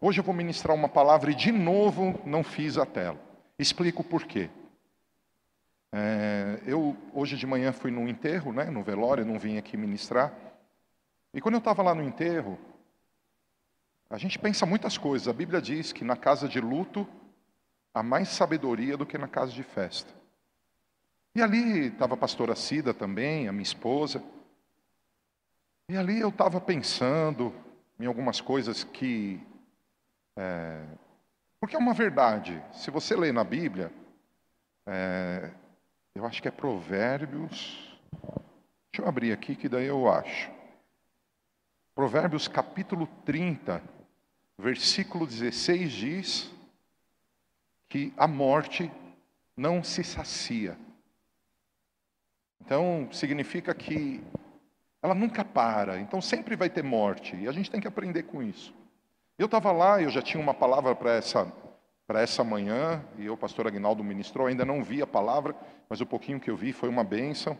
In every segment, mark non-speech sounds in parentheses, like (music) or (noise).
Hoje eu vou ministrar uma palavra e de novo não fiz a tela. Explico por quê. É, eu hoje de manhã fui no enterro, né, no velório, não vim aqui ministrar. E quando eu estava lá no enterro, a gente pensa muitas coisas. A Bíblia diz que na casa de luto há mais sabedoria do que na casa de festa. E ali estava a pastora Cida também, a minha esposa. E ali eu estava pensando em algumas coisas que. É, porque é uma verdade. Se você lê na Bíblia, é, eu acho que é Provérbios. Deixa eu abrir aqui que daí eu acho. Provérbios capítulo 30, versículo 16 diz que a morte não se sacia. Então, significa que ela nunca para, então sempre vai ter morte, e a gente tem que aprender com isso. Eu estava lá, eu já tinha uma palavra para essa, essa manhã, e o pastor Agnaldo ministrou, ainda não vi a palavra, mas o pouquinho que eu vi foi uma bênção.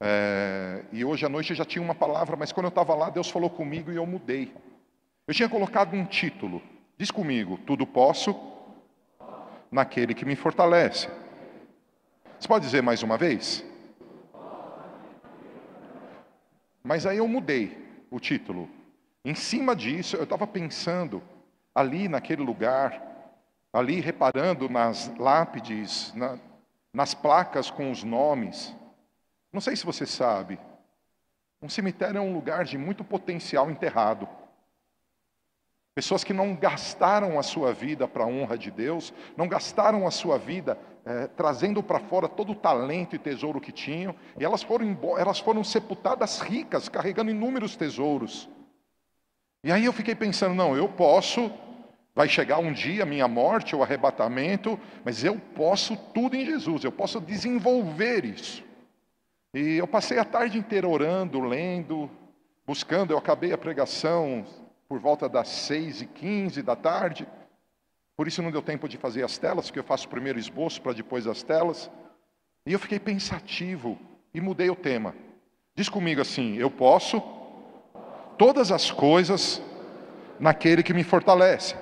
É, e hoje à noite eu já tinha uma palavra, mas quando eu estava lá, Deus falou comigo e eu mudei. Eu tinha colocado um título. Diz comigo: Tudo posso naquele que me fortalece. Você pode dizer mais uma vez? Mas aí eu mudei o título. Em cima disso, eu estava pensando ali naquele lugar, ali reparando nas lápides, na, nas placas com os nomes. Não sei se você sabe, um cemitério é um lugar de muito potencial enterrado. Pessoas que não gastaram a sua vida para a honra de Deus, não gastaram a sua vida é, trazendo para fora todo o talento e tesouro que tinham, e elas foram, elas foram sepultadas ricas, carregando inúmeros tesouros. E aí eu fiquei pensando, não, eu posso, vai chegar um dia a minha morte ou arrebatamento, mas eu posso tudo em Jesus, eu posso desenvolver isso. E eu passei a tarde inteira orando, lendo, buscando. Eu acabei a pregação por volta das seis e quinze da tarde. Por isso não deu tempo de fazer as telas, porque eu faço o primeiro esboço para depois as telas. E eu fiquei pensativo e mudei o tema. Diz comigo assim: eu posso todas as coisas naquele que me fortalece.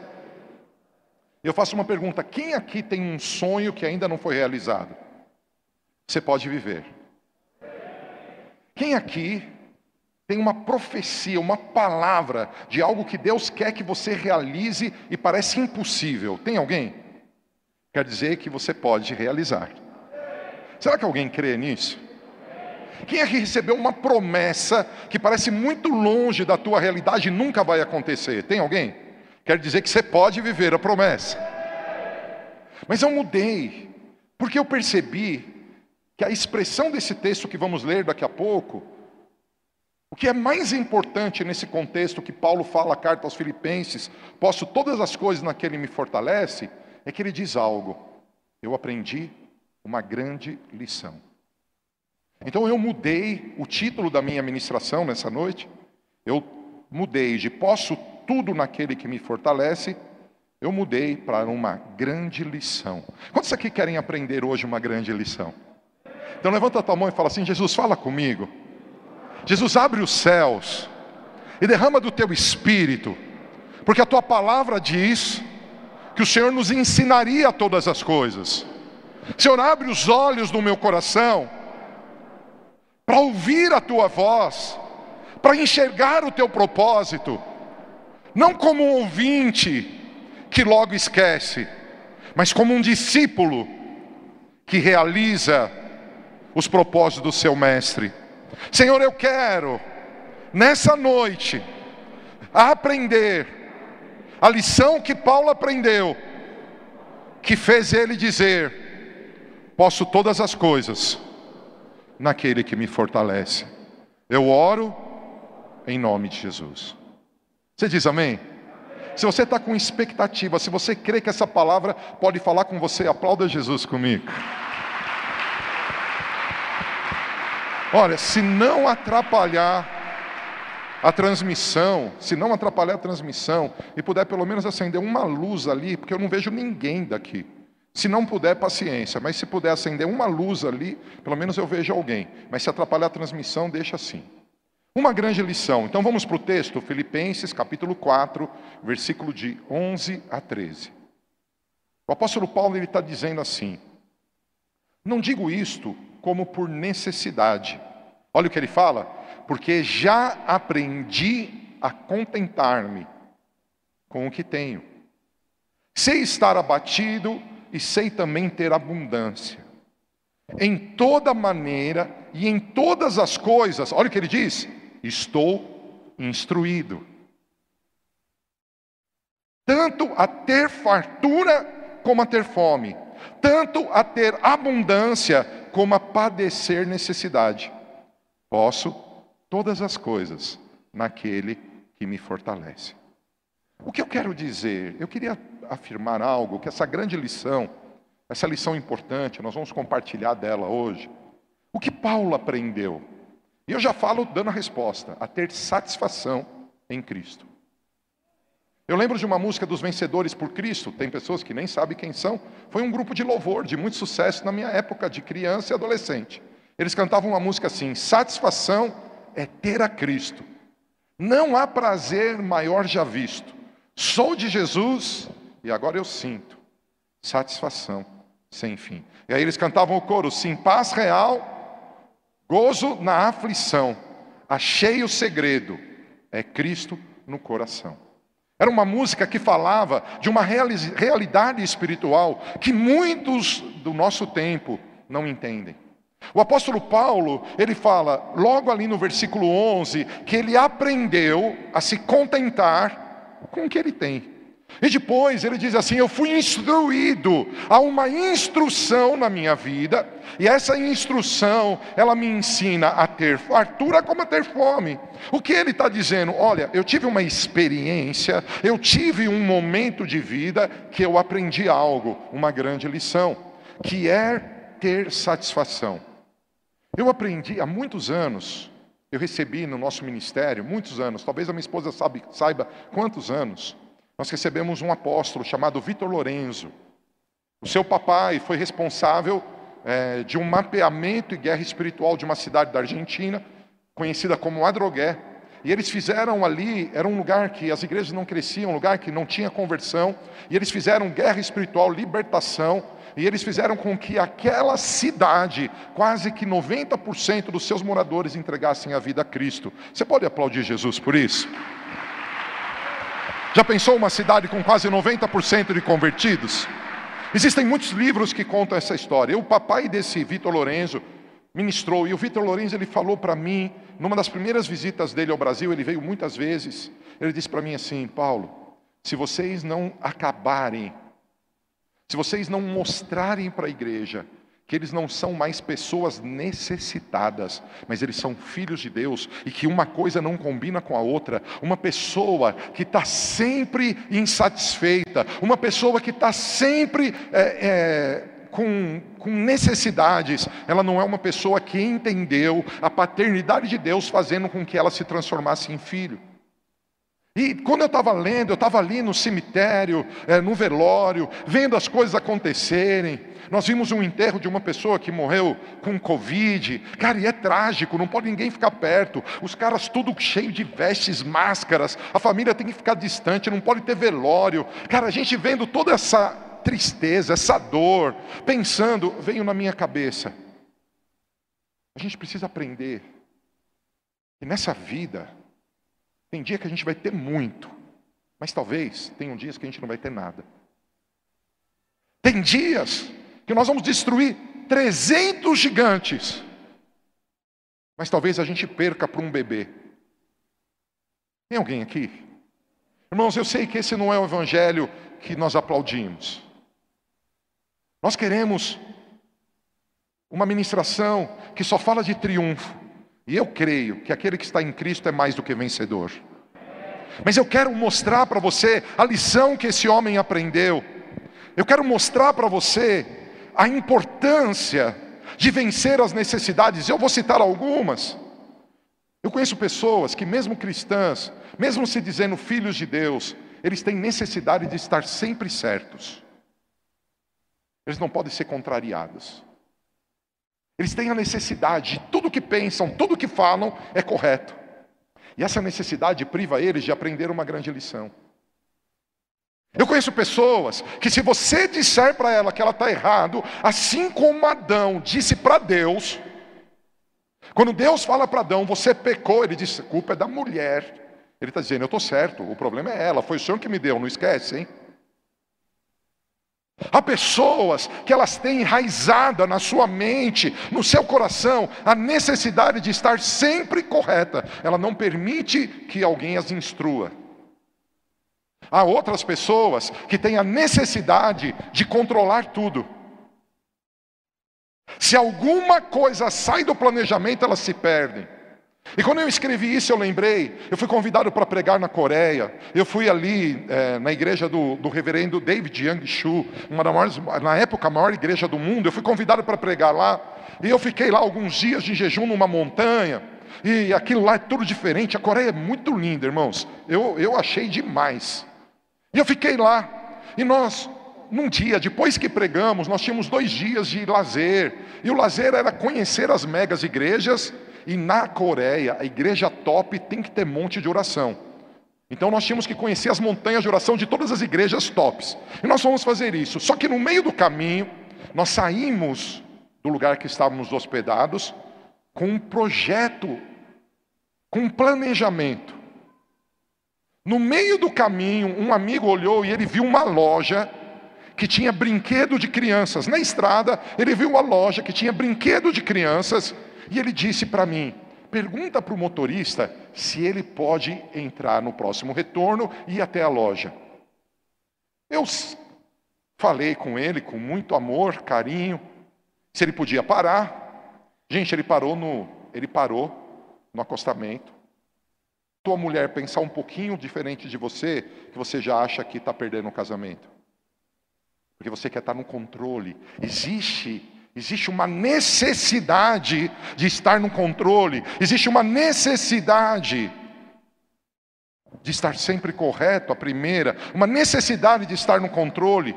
Eu faço uma pergunta: quem aqui tem um sonho que ainda não foi realizado? Você pode viver. Quem aqui tem uma profecia, uma palavra de algo que Deus quer que você realize e parece impossível? Tem alguém? Quer dizer que você pode realizar. Será que alguém crê nisso? Quem aqui recebeu uma promessa que parece muito longe da tua realidade e nunca vai acontecer? Tem alguém? Quer dizer que você pode viver a promessa. Mas eu mudei, porque eu percebi que a expressão desse texto que vamos ler daqui a pouco, o que é mais importante nesse contexto que Paulo fala a carta aos Filipenses, posso todas as coisas naquele me fortalece, é que ele diz algo. Eu aprendi uma grande lição. Então eu mudei o título da minha ministração nessa noite. Eu mudei de posso tudo naquele que me fortalece, eu mudei para uma grande lição. Quantos aqui querem aprender hoje uma grande lição? Então levanta a tua mão e fala assim: Jesus, fala comigo. Jesus, abre os céus e derrama do teu espírito, porque a tua palavra diz que o Senhor nos ensinaria todas as coisas. Senhor, abre os olhos do meu coração para ouvir a tua voz, para enxergar o teu propósito, não como um ouvinte que logo esquece, mas como um discípulo que realiza os propósitos do seu mestre. Senhor, eu quero, nessa noite, aprender a lição que Paulo aprendeu, que fez ele dizer: Posso todas as coisas naquele que me fortalece. Eu oro em nome de Jesus. Você diz amém? Se você está com expectativa, se você crê que essa palavra pode falar com você, aplauda Jesus comigo. Olha, se não atrapalhar a transmissão, se não atrapalhar a transmissão, e puder pelo menos acender uma luz ali, porque eu não vejo ninguém daqui. Se não puder, paciência, mas se puder acender uma luz ali, pelo menos eu vejo alguém. Mas se atrapalhar a transmissão, deixa assim. Uma grande lição. Então vamos para o texto, Filipenses capítulo 4, versículo de 11 a 13. O apóstolo Paulo ele está dizendo assim: Não digo isto como por necessidade. Olha o que ele fala, porque já aprendi a contentar-me com o que tenho. Sei estar abatido e sei também ter abundância. Em toda maneira e em todas as coisas, olha o que ele diz: estou instruído. Tanto a ter fartura como a ter fome, tanto a ter abundância como a padecer necessidade. Posso todas as coisas naquele que me fortalece. O que eu quero dizer? Eu queria afirmar algo, que essa grande lição, essa lição importante, nós vamos compartilhar dela hoje. O que Paulo aprendeu? E eu já falo dando a resposta: a ter satisfação em Cristo. Eu lembro de uma música dos Vencedores por Cristo, tem pessoas que nem sabem quem são. Foi um grupo de louvor de muito sucesso na minha época de criança e adolescente. Eles cantavam uma música assim: Satisfação é ter a Cristo. Não há prazer maior já visto. Sou de Jesus e agora eu sinto satisfação sem fim. E aí eles cantavam o coro: Sim, paz real, gozo na aflição. Achei o segredo, é Cristo no coração. Era uma música que falava de uma realidade espiritual que muitos do nosso tempo não entendem. O apóstolo Paulo, ele fala, logo ali no versículo 11, que ele aprendeu a se contentar com o que ele tem. E depois ele diz assim: Eu fui instruído, há uma instrução na minha vida, e essa instrução, ela me ensina a ter fartura como a ter fome. O que ele está dizendo? Olha, eu tive uma experiência, eu tive um momento de vida que eu aprendi algo, uma grande lição, que é ter satisfação. Eu aprendi há muitos anos, eu recebi no nosso ministério, muitos anos, talvez a minha esposa sabe, saiba quantos anos nós recebemos um apóstolo chamado Vitor Lorenzo. O seu papai foi responsável é, de um mapeamento e guerra espiritual de uma cidade da Argentina, conhecida como Adrogué. E eles fizeram ali, era um lugar que as igrejas não cresciam, um lugar que não tinha conversão, e eles fizeram guerra espiritual, libertação, e eles fizeram com que aquela cidade, quase que 90% dos seus moradores entregassem a vida a Cristo. Você pode aplaudir Jesus por isso? Já pensou uma cidade com quase 90% de convertidos? Existem muitos livros que contam essa história. O papai desse Vitor Lorenzo ministrou, e o Vitor Lorenzo ele falou para mim, numa das primeiras visitas dele ao Brasil, ele veio muitas vezes, ele disse para mim assim: Paulo, se vocês não acabarem, se vocês não mostrarem para a igreja que eles não são mais pessoas necessitadas, mas eles são filhos de Deus e que uma coisa não combina com a outra. Uma pessoa que está sempre insatisfeita, uma pessoa que está sempre é, é, com, com necessidades, ela não é uma pessoa que entendeu a paternidade de Deus fazendo com que ela se transformasse em filho. E quando eu estava lendo, eu estava ali no cemitério, é, no velório, vendo as coisas acontecerem. Nós vimos um enterro de uma pessoa que morreu com Covid. Cara, e é trágico, não pode ninguém ficar perto. Os caras tudo cheio de vestes, máscaras. A família tem que ficar distante, não pode ter velório. Cara, a gente vendo toda essa tristeza, essa dor, pensando, veio na minha cabeça. A gente precisa aprender que nessa vida, tem dia que a gente vai ter muito, mas talvez tenham dias que a gente não vai ter nada. Tem dias que nós vamos destruir 300 gigantes, mas talvez a gente perca para um bebê. Tem alguém aqui? Irmãos, eu sei que esse não é o evangelho que nós aplaudimos. Nós queremos uma ministração que só fala de triunfo. E eu creio que aquele que está em Cristo é mais do que vencedor. Mas eu quero mostrar para você a lição que esse homem aprendeu. Eu quero mostrar para você a importância de vencer as necessidades. Eu vou citar algumas. Eu conheço pessoas que, mesmo cristãs, mesmo se dizendo filhos de Deus, eles têm necessidade de estar sempre certos. Eles não podem ser contrariados. Eles têm a necessidade, tudo que pensam, tudo que falam é correto. E essa necessidade priva eles de aprender uma grande lição. Eu conheço pessoas que, se você disser para ela que ela está errado, assim como Adão disse para Deus, quando Deus fala para Adão, você pecou, ele diz: a culpa é da mulher. Ele está dizendo: eu estou certo, o problema é ela, foi o Senhor que me deu, não esquece, hein? Há pessoas que elas têm enraizada na sua mente, no seu coração, a necessidade de estar sempre correta. Ela não permite que alguém as instrua. Há outras pessoas que têm a necessidade de controlar tudo. Se alguma coisa sai do planejamento, elas se perdem. E quando eu escrevi isso, eu lembrei, eu fui convidado para pregar na Coreia, eu fui ali é, na igreja do, do, reverendo David Young Shu, uma das maiores, na época a maior igreja do mundo, eu fui convidado para pregar lá, e eu fiquei lá alguns dias de jejum numa montanha, e aquilo lá é tudo diferente, a Coreia é muito linda, irmãos, eu, eu achei demais. E eu fiquei lá, e nós, num dia, depois que pregamos, nós tínhamos dois dias de lazer, e o lazer era conhecer as megas igrejas, e na Coreia, a igreja top tem que ter monte de oração. Então nós tínhamos que conhecer as montanhas de oração de todas as igrejas tops. E nós fomos fazer isso. Só que no meio do caminho, nós saímos do lugar que estávamos hospedados com um projeto, com um planejamento. No meio do caminho, um amigo olhou e ele viu uma loja que tinha brinquedo de crianças. Na estrada, ele viu uma loja que tinha brinquedo de crianças e ele disse para mim: pergunta para o motorista se ele pode entrar no próximo retorno e ir até a loja. Eu falei com ele com muito amor, carinho, se ele podia parar. Gente, ele parou no, ele parou no acostamento. Tua mulher pensar um pouquinho diferente de você, que você já acha que está perdendo o casamento. Porque você quer estar no controle. Existe Existe uma necessidade de estar no controle, existe uma necessidade de estar sempre correto, a primeira, uma necessidade de estar no controle.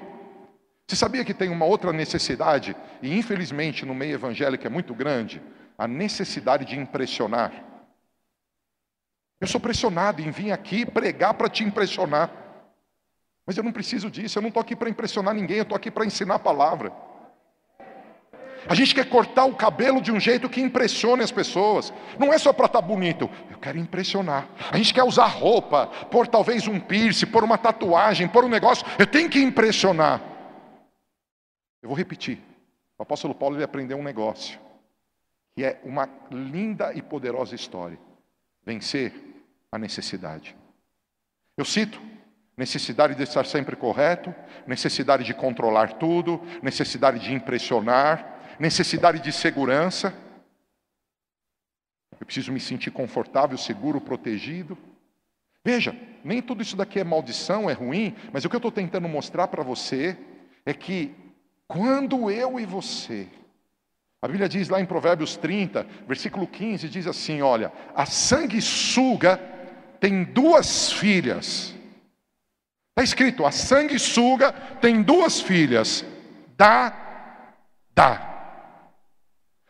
Você sabia que tem uma outra necessidade, e infelizmente no meio evangélico é muito grande? A necessidade de impressionar. Eu sou pressionado em vir aqui pregar para te impressionar. Mas eu não preciso disso, eu não estou aqui para impressionar ninguém, eu estou aqui para ensinar a palavra. A gente quer cortar o cabelo de um jeito que impressione as pessoas. Não é só para estar tá bonito, eu quero impressionar. A gente quer usar roupa, pôr talvez um piercing, pôr uma tatuagem, pôr um negócio. Eu tenho que impressionar. Eu vou repetir. O apóstolo Paulo ele aprendeu um negócio, que é uma linda e poderosa história: vencer a necessidade. Eu cito necessidade de estar sempre correto, necessidade de controlar tudo, necessidade de impressionar, necessidade de segurança. Eu preciso me sentir confortável, seguro, protegido. Veja, nem tudo isso daqui é maldição, é ruim, mas o que eu estou tentando mostrar para você é que quando eu e você, a Bíblia diz lá em Provérbios 30, versículo 15, diz assim: olha, a sanguessuga tem duas filhas. Está escrito: a sanguessuga tem duas filhas. Dá, dá.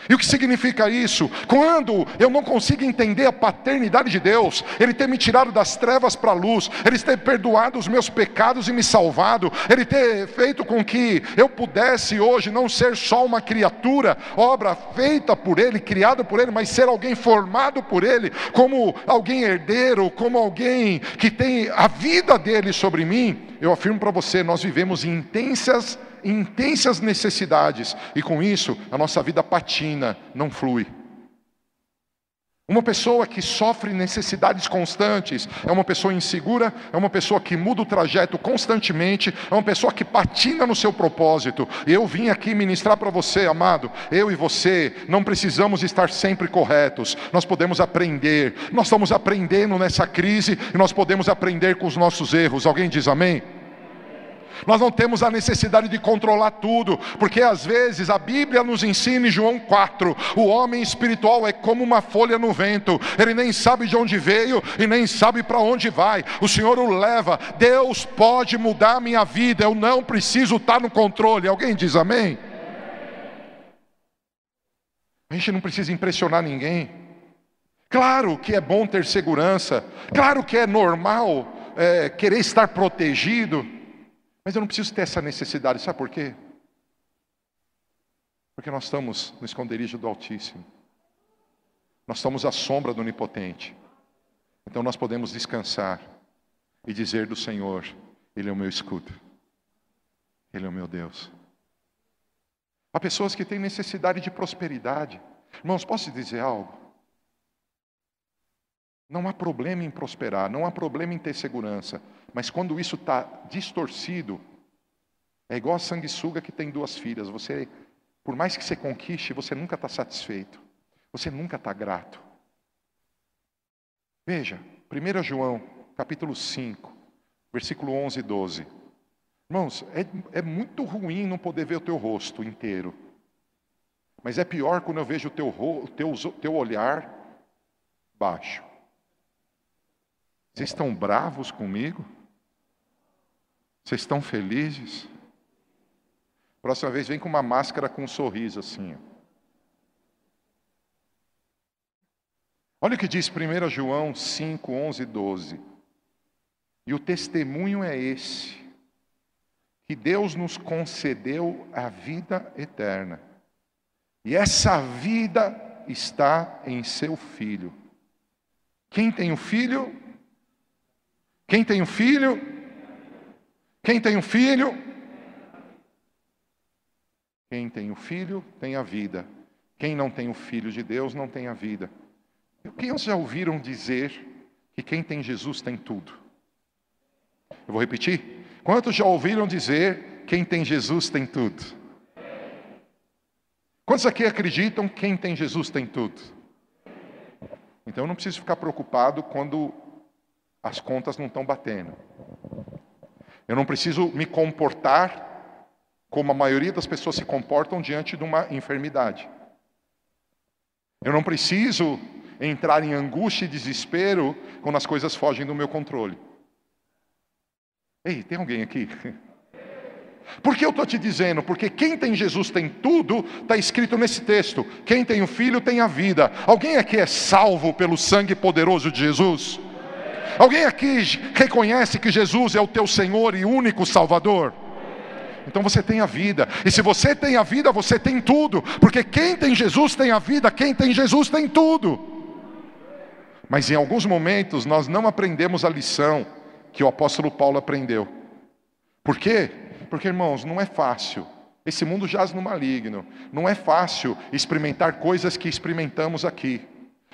E o que significa isso? Quando eu não consigo entender a paternidade de Deus, Ele ter me tirado das trevas para a luz, Ele ter perdoado os meus pecados e me salvado, Ele ter feito com que eu pudesse hoje não ser só uma criatura, obra feita por Ele, criada por Ele, mas ser alguém formado por Ele, como alguém herdeiro, como alguém que tem a vida dele sobre mim. Eu afirmo para você, nós vivemos intensas intensas necessidades, e com isso a nossa vida patina, não flui. Uma pessoa que sofre necessidades constantes é uma pessoa insegura, é uma pessoa que muda o trajeto constantemente, é uma pessoa que patina no seu propósito. Eu vim aqui ministrar para você, amado, eu e você não precisamos estar sempre corretos, nós podemos aprender, nós estamos aprendendo nessa crise e nós podemos aprender com os nossos erros. Alguém diz amém? Nós não temos a necessidade de controlar tudo, porque às vezes a Bíblia nos ensina em João 4: o homem espiritual é como uma folha no vento, ele nem sabe de onde veio e nem sabe para onde vai. O Senhor o leva. Deus pode mudar a minha vida, eu não preciso estar no controle. Alguém diz amém? A gente não precisa impressionar ninguém. Claro que é bom ter segurança, claro que é normal é, querer estar protegido, mas eu não preciso ter essa necessidade, sabe por quê? Porque nós estamos no esconderijo do Altíssimo, nós estamos à sombra do Onipotente, então nós podemos descansar e dizer do Senhor: Ele é o meu escudo, Ele é o meu Deus. Há pessoas que têm necessidade de prosperidade. Irmãos, posso dizer algo? Não há problema em prosperar, não há problema em ter segurança, mas quando isso está distorcido, é igual a sanguessuga que tem duas filhas. Você, por mais que você conquiste, você nunca está satisfeito, você nunca está grato. Veja, 1 João, capítulo 5, versículo 11 e 12. Irmãos, é, é muito ruim não poder ver o teu rosto inteiro. Mas é pior quando eu vejo o teu, teu, teu olhar baixo. Vocês estão bravos comigo? Vocês estão felizes? Próxima vez vem com uma máscara com um sorriso assim. Olha o que diz 1 João 5, 11 e 12. E o testemunho é esse: que Deus nos concedeu a vida eterna. E essa vida está em seu Filho. Quem tem o Filho, quem tem um filho? Quem tem um filho? Quem tem o um filho tem a vida. Quem não tem o filho de Deus não tem a vida. Quem já ouviram dizer que quem tem Jesus tem tudo? Eu vou repetir. Quantos já ouviram dizer quem tem Jesus tem tudo? Quantos aqui acreditam que quem tem Jesus tem tudo? Então eu não preciso ficar preocupado quando as contas não estão batendo. Eu não preciso me comportar como a maioria das pessoas se comportam diante de uma enfermidade. Eu não preciso entrar em angústia e desespero quando as coisas fogem do meu controle. Ei, tem alguém aqui? (laughs) Por que eu estou te dizendo? Porque quem tem Jesus tem tudo, está escrito nesse texto. Quem tem o Filho tem a vida. Alguém aqui é salvo pelo sangue poderoso de Jesus? Alguém aqui reconhece que Jesus é o teu Senhor e único Salvador? Então você tem a vida, e se você tem a vida, você tem tudo, porque quem tem Jesus tem a vida, quem tem Jesus tem tudo. Mas em alguns momentos nós não aprendemos a lição que o apóstolo Paulo aprendeu. Por quê? Porque, irmãos, não é fácil. Esse mundo jaz no maligno. Não é fácil experimentar coisas que experimentamos aqui.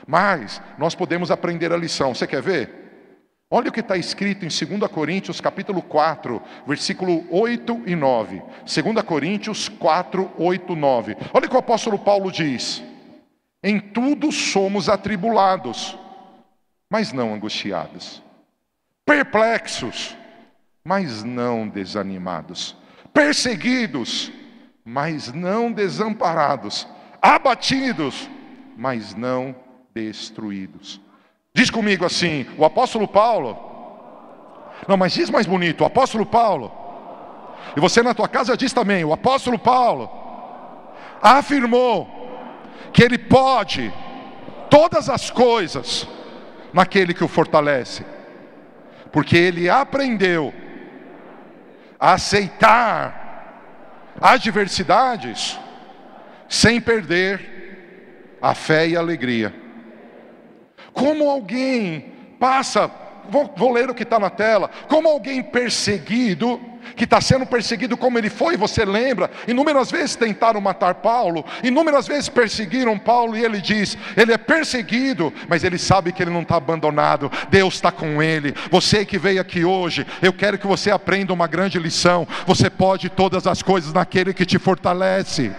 Mas nós podemos aprender a lição. Você quer ver? Olha o que está escrito em 2 Coríntios capítulo 4, versículo 8 e 9. 2 Coríntios 4, 8, 9. Olha o que o apóstolo Paulo diz. Em tudo somos atribulados, mas não angustiados. Perplexos, mas não desanimados. Perseguidos, mas não desamparados. Abatidos, mas não destruídos Diz comigo assim: o apóstolo Paulo. Não, mas diz mais bonito: o apóstolo Paulo. E você na tua casa diz também: o apóstolo Paulo afirmou que ele pode todas as coisas naquele que o fortalece, porque ele aprendeu a aceitar adversidades sem perder a fé e a alegria. Como alguém passa, vou, vou ler o que está na tela, como alguém perseguido, que está sendo perseguido como ele foi, você lembra? Inúmeras vezes tentaram matar Paulo, inúmeras vezes perseguiram Paulo, e ele diz: ele é perseguido, mas ele sabe que ele não está abandonado, Deus está com ele. Você que veio aqui hoje, eu quero que você aprenda uma grande lição: você pode todas as coisas naquele que te fortalece.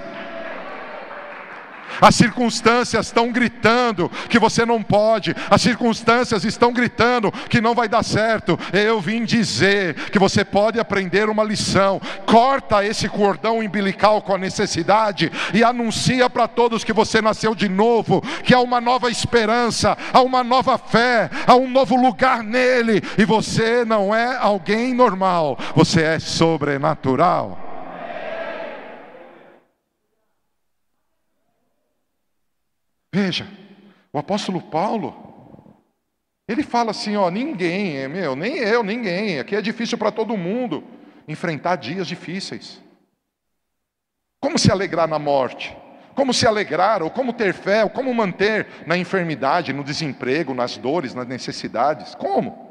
As circunstâncias estão gritando que você não pode, as circunstâncias estão gritando que não vai dar certo. Eu vim dizer que você pode aprender uma lição. Corta esse cordão umbilical com a necessidade e anuncia para todos que você nasceu de novo, que há uma nova esperança, há uma nova fé, há um novo lugar nele, e você não é alguém normal, você é sobrenatural. Veja, O apóstolo Paulo, ele fala assim: ó, ninguém, é meu, nem eu, ninguém, aqui é difícil para todo mundo enfrentar dias difíceis. Como se alegrar na morte? Como se alegrar, ou como ter fé, ou como manter na enfermidade, no desemprego, nas dores, nas necessidades? Como?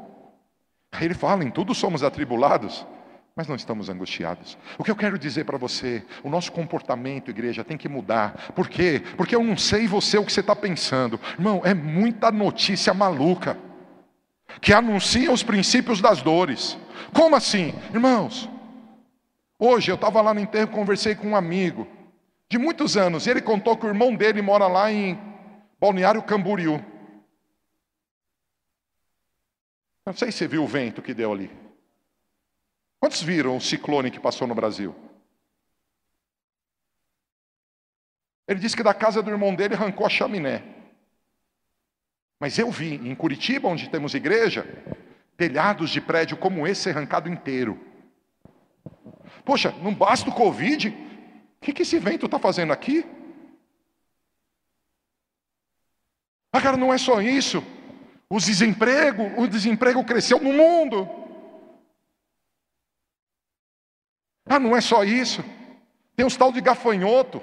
Aí ele fala: em tudo somos atribulados, mas não estamos angustiados. O que eu quero dizer para você, o nosso comportamento, igreja, tem que mudar. Por quê? Porque eu não sei você o que você está pensando. Irmão, é muita notícia maluca que anuncia os princípios das dores. Como assim? Irmãos, hoje eu estava lá no enterro, conversei com um amigo de muitos anos, e ele contou que o irmão dele mora lá em Balneário Camboriú. Não sei se você viu o vento que deu ali. Quantos viram o ciclone que passou no Brasil? Ele disse que da casa do irmão dele arrancou a chaminé. Mas eu vi em Curitiba, onde temos igreja, telhados de prédio como esse arrancado inteiro. Poxa, não basta o Covid? O que, esse vento está fazendo aqui? Ah, cara, não é só isso. O desemprego, o desemprego cresceu no mundo. Ah, não é só isso. Tem os tal de gafanhoto.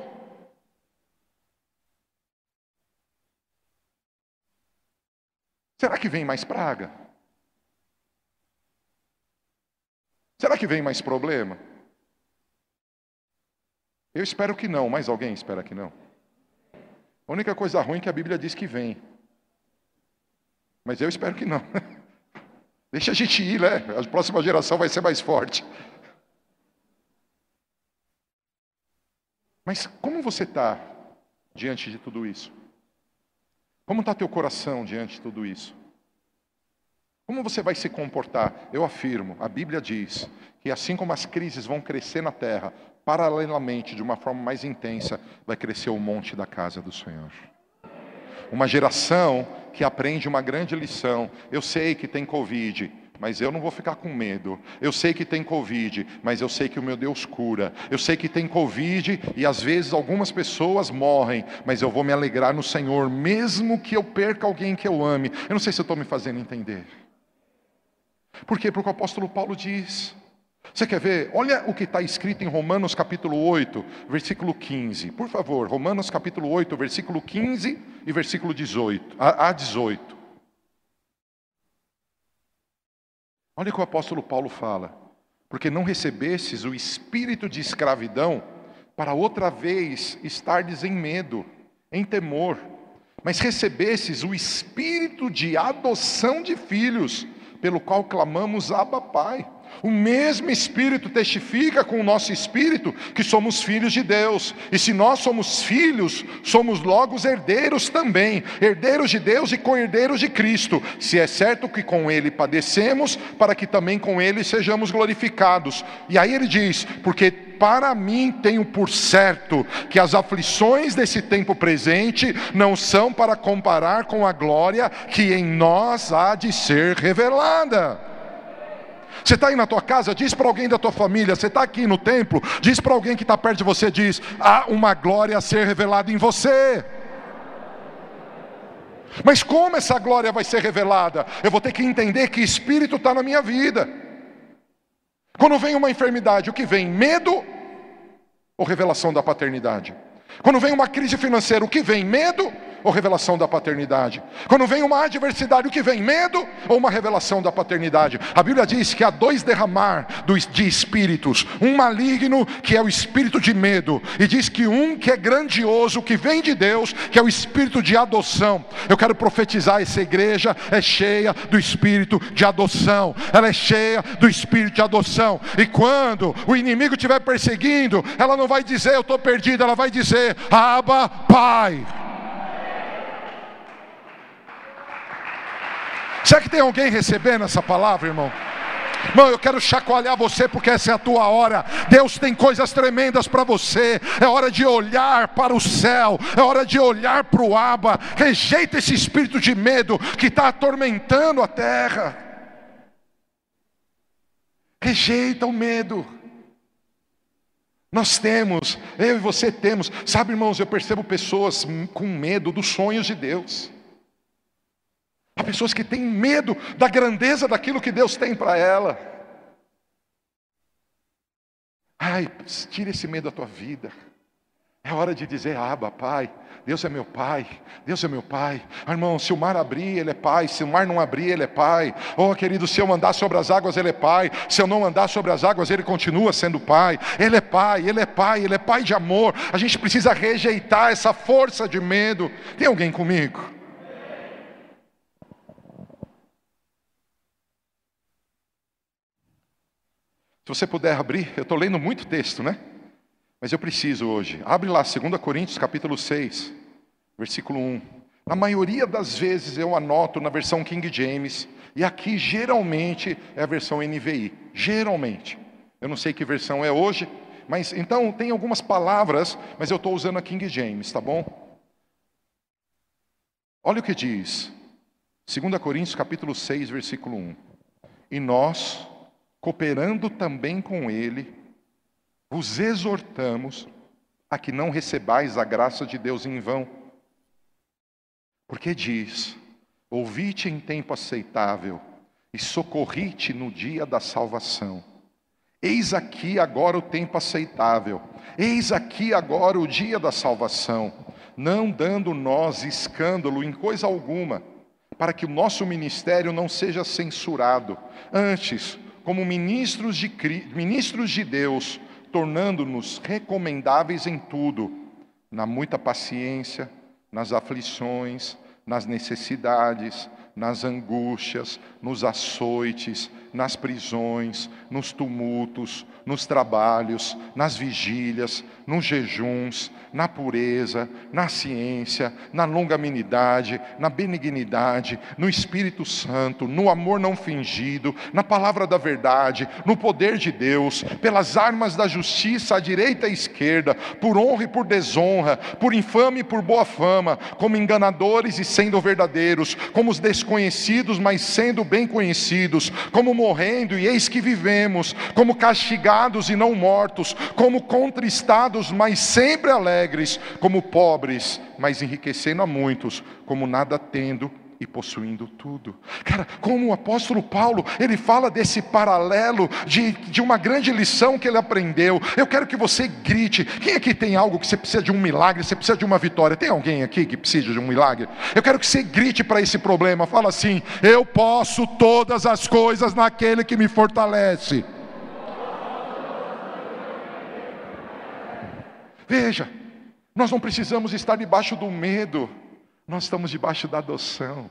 Será que vem mais praga? Será que vem mais problema? Eu espero que não, mas alguém espera que não. A única coisa ruim é que a Bíblia diz que vem. Mas eu espero que não. (laughs) Deixa a gente ir, né? A próxima geração vai ser mais forte. Mas como você está diante de tudo isso? Como está teu coração diante de tudo isso? Como você vai se comportar? Eu afirmo, a Bíblia diz que assim como as crises vão crescer na terra, paralelamente, de uma forma mais intensa, vai crescer o monte da casa do Senhor. Uma geração que aprende uma grande lição. Eu sei que tem Covid, mas eu não vou ficar com medo. Eu sei que tem Covid, mas eu sei que o meu Deus cura. Eu sei que tem Covid e às vezes algumas pessoas morrem, mas eu vou me alegrar no Senhor, mesmo que eu perca alguém que eu ame. Eu não sei se eu estou me fazendo entender. Por quê? Porque o apóstolo Paulo diz. Você quer ver? Olha o que está escrito em Romanos capítulo 8, versículo 15. Por favor, Romanos capítulo 8, versículo 15 e versículo 18, a 18. Olha o que o apóstolo Paulo fala. Porque não recebestes o espírito de escravidão para outra vez estardes em medo, em temor, mas recebestes o espírito de adoção de filhos, pelo qual clamamos Abba Pai. O mesmo Espírito testifica com o nosso espírito que somos filhos de Deus. E se nós somos filhos, somos logo herdeiros também, herdeiros de Deus e co-herdeiros de Cristo. Se é certo que com Ele padecemos, para que também com Ele sejamos glorificados. E aí ele diz: porque para mim tenho por certo que as aflições desse tempo presente não são para comparar com a glória que em nós há de ser revelada. Você está aí na tua casa, diz para alguém da tua família, você está aqui no templo, diz para alguém que está perto de você, diz: há uma glória a ser revelada em você. Mas como essa glória vai ser revelada? Eu vou ter que entender que espírito está na minha vida. Quando vem uma enfermidade, o que vem? Medo ou revelação da paternidade? Quando vem uma crise financeira, o que vem? Medo ou revelação da paternidade? Quando vem uma adversidade, o que vem? Medo ou uma revelação da paternidade? A Bíblia diz que há dois derramar de espíritos: um maligno, que é o espírito de medo, e diz que um que é grandioso, que vem de Deus, que é o espírito de adoção. Eu quero profetizar: essa igreja é cheia do espírito de adoção, ela é cheia do espírito de adoção, e quando o inimigo estiver perseguindo, ela não vai dizer eu estou perdido, ela vai dizer: Abba, Pai. Será que tem alguém recebendo essa palavra, irmão? Irmão, eu quero chacoalhar você porque essa é a tua hora. Deus tem coisas tremendas para você. É hora de olhar para o céu, é hora de olhar para o Aba. Rejeita esse espírito de medo que está atormentando a terra. Rejeita o medo. Nós temos, eu e você temos. Sabe, irmãos, eu percebo pessoas com medo dos sonhos de Deus. Há pessoas que têm medo da grandeza daquilo que Deus tem para ela. Ai, tira esse medo da tua vida. É hora de dizer, Aba, Pai, Deus é meu Pai, Deus é meu Pai. Ah, irmão, se o mar abrir, Ele é Pai, se o mar não abrir, Ele é Pai. Oh, querido, se eu andar sobre as águas, Ele é Pai, se eu não andar sobre as águas, Ele continua sendo Pai. Ele é Pai, Ele é Pai, Ele é Pai de amor. A gente precisa rejeitar essa força de medo. Tem alguém comigo? Se você puder abrir, eu estou lendo muito texto, né? Mas eu preciso hoje. Abre lá, 2 Coríntios capítulo 6, versículo 1. Na maioria das vezes eu anoto na versão King James, e aqui geralmente é a versão NVI. Geralmente. Eu não sei que versão é hoje, mas então tem algumas palavras, mas eu estou usando a King James, tá bom? Olha o que diz. 2 Coríntios capítulo 6, versículo 1. E nós cooperando também com ele, vos exortamos a que não recebais a graça de Deus em vão. Porque diz: Ouvi-te em tempo aceitável e socorri-te no dia da salvação. Eis aqui agora o tempo aceitável, eis aqui agora o dia da salvação, não dando nós escândalo em coisa alguma, para que o nosso ministério não seja censurado. Antes, como ministros de, ministros de Deus, tornando-nos recomendáveis em tudo, na muita paciência, nas aflições, nas necessidades, nas angústias, nos açoites, nas prisões, nos tumultos, nos trabalhos, nas vigílias, nos jejuns, na pureza, na ciência, na longanimidade, na benignidade, no Espírito Santo, no amor não fingido, na palavra da verdade, no poder de Deus, pelas armas da justiça à direita e à esquerda, por honra e por desonra, por infame e por boa fama, como enganadores e sendo verdadeiros, como os desconhecidos, mas sendo bem conhecidos, como morrendo e eis que vivemos, como castigados e não mortos, como contristados, mas sempre alegres, como pobres, mas enriquecendo a muitos, como nada tendo e possuindo tudo. Cara, como o apóstolo Paulo, ele fala desse paralelo de, de uma grande lição que ele aprendeu. Eu quero que você grite. Quem aqui tem algo que você precisa de um milagre, você precisa de uma vitória? Tem alguém aqui que precisa de um milagre? Eu quero que você grite para esse problema. Fala assim: Eu posso todas as coisas naquele que me fortalece. Veja, nós não precisamos estar debaixo do medo. Nós estamos debaixo da adoção.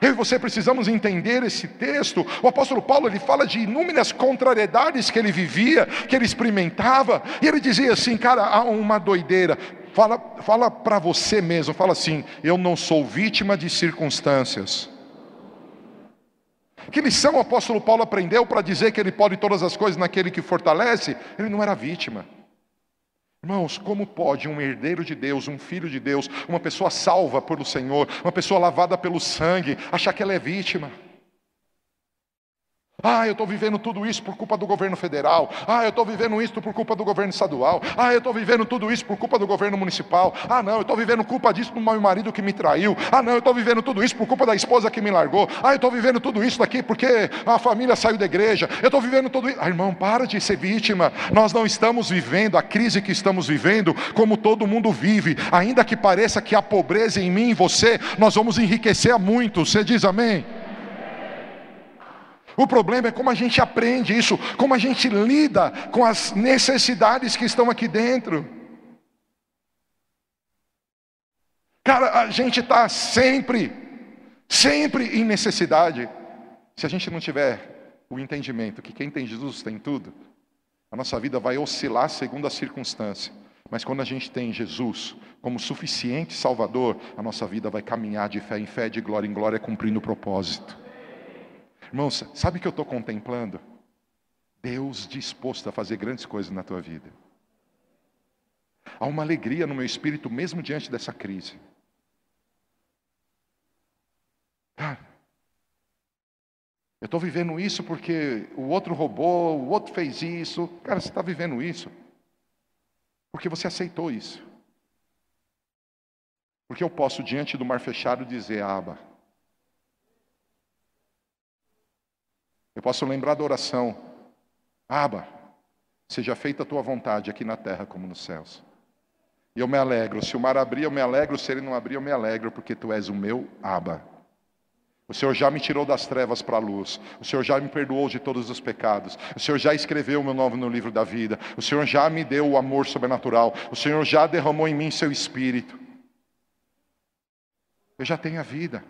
Eu e você precisamos entender esse texto. O apóstolo Paulo ele fala de inúmeras contrariedades que ele vivia, que ele experimentava, e ele dizia assim, cara, há uma doideira. Fala, fala para você mesmo, fala assim: eu não sou vítima de circunstâncias. Que lição o apóstolo Paulo aprendeu para dizer que ele pode todas as coisas naquele que fortalece? Ele não era vítima. Irmãos, como pode um herdeiro de Deus, um filho de Deus, uma pessoa salva pelo Senhor, uma pessoa lavada pelo sangue, achar que ela é vítima? Ah, eu estou vivendo tudo isso por culpa do governo federal. Ah, eu estou vivendo isso por culpa do governo estadual. Ah, eu estou vivendo tudo isso por culpa do governo municipal. Ah, não, eu estou vivendo culpa disso do meu marido que me traiu. Ah, não, eu estou vivendo tudo isso por culpa da esposa que me largou. Ah, eu estou vivendo tudo isso daqui porque a família saiu da igreja. Eu estou vivendo tudo isso. Ah, irmão, para de ser vítima. Nós não estamos vivendo a crise que estamos vivendo como todo mundo vive. Ainda que pareça que há pobreza em mim e você, nós vamos enriquecer a muitos. Você diz amém? O problema é como a gente aprende isso, como a gente lida com as necessidades que estão aqui dentro. Cara, a gente está sempre, sempre em necessidade. Se a gente não tiver o entendimento que quem tem Jesus tem tudo, a nossa vida vai oscilar segundo a circunstância. Mas quando a gente tem Jesus como suficiente Salvador, a nossa vida vai caminhar de fé em fé, de glória em glória, cumprindo o propósito. Irmãos, sabe o que eu estou contemplando? Deus disposto a fazer grandes coisas na tua vida. Há uma alegria no meu espírito, mesmo diante dessa crise. Cara, eu estou vivendo isso porque o outro roubou, o outro fez isso. Cara, você está vivendo isso porque você aceitou isso. Porque eu posso, diante do mar fechado, dizer: Aba, Eu posso lembrar da oração: Aba, seja feita a tua vontade aqui na terra como nos céus. E eu me alegro. Se o mar abrir, eu me alegro. Se ele não abrir, eu me alegro, porque tu és o meu Aba. O Senhor já me tirou das trevas para a luz. O Senhor já me perdoou de todos os pecados. O Senhor já escreveu o meu nome no livro da vida. O Senhor já me deu o amor sobrenatural. O Senhor já derramou em mim seu espírito. Eu já tenho a vida.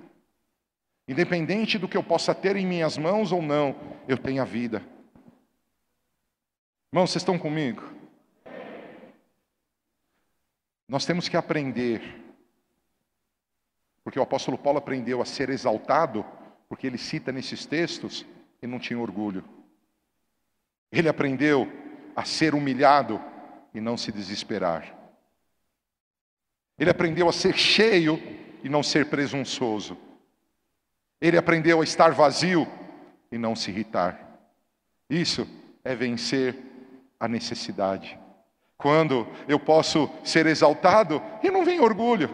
Independente do que eu possa ter em minhas mãos ou não, eu tenho a vida. Irmãos, vocês estão comigo? Nós temos que aprender porque o apóstolo Paulo aprendeu a ser exaltado, porque ele cita nesses textos, e não tinha orgulho. Ele aprendeu a ser humilhado e não se desesperar. Ele aprendeu a ser cheio e não ser presunçoso. Ele aprendeu a estar vazio e não se irritar. Isso é vencer a necessidade. Quando eu posso ser exaltado e não vem orgulho.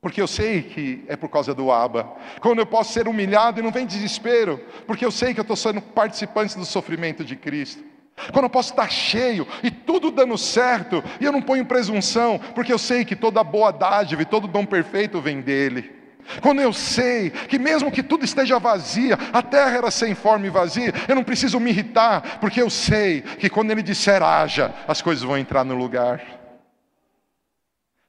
Porque eu sei que é por causa do Aba. Quando eu posso ser humilhado e não vem desespero, porque eu sei que eu estou sendo participante do sofrimento de Cristo. Quando eu posso estar cheio e tudo dando certo, e eu não ponho presunção, porque eu sei que toda boa dádiva e todo dom perfeito vem dele. Quando eu sei que mesmo que tudo esteja vazia, a terra era sem forma e vazia, eu não preciso me irritar, porque eu sei que quando ele disser haja, as coisas vão entrar no lugar.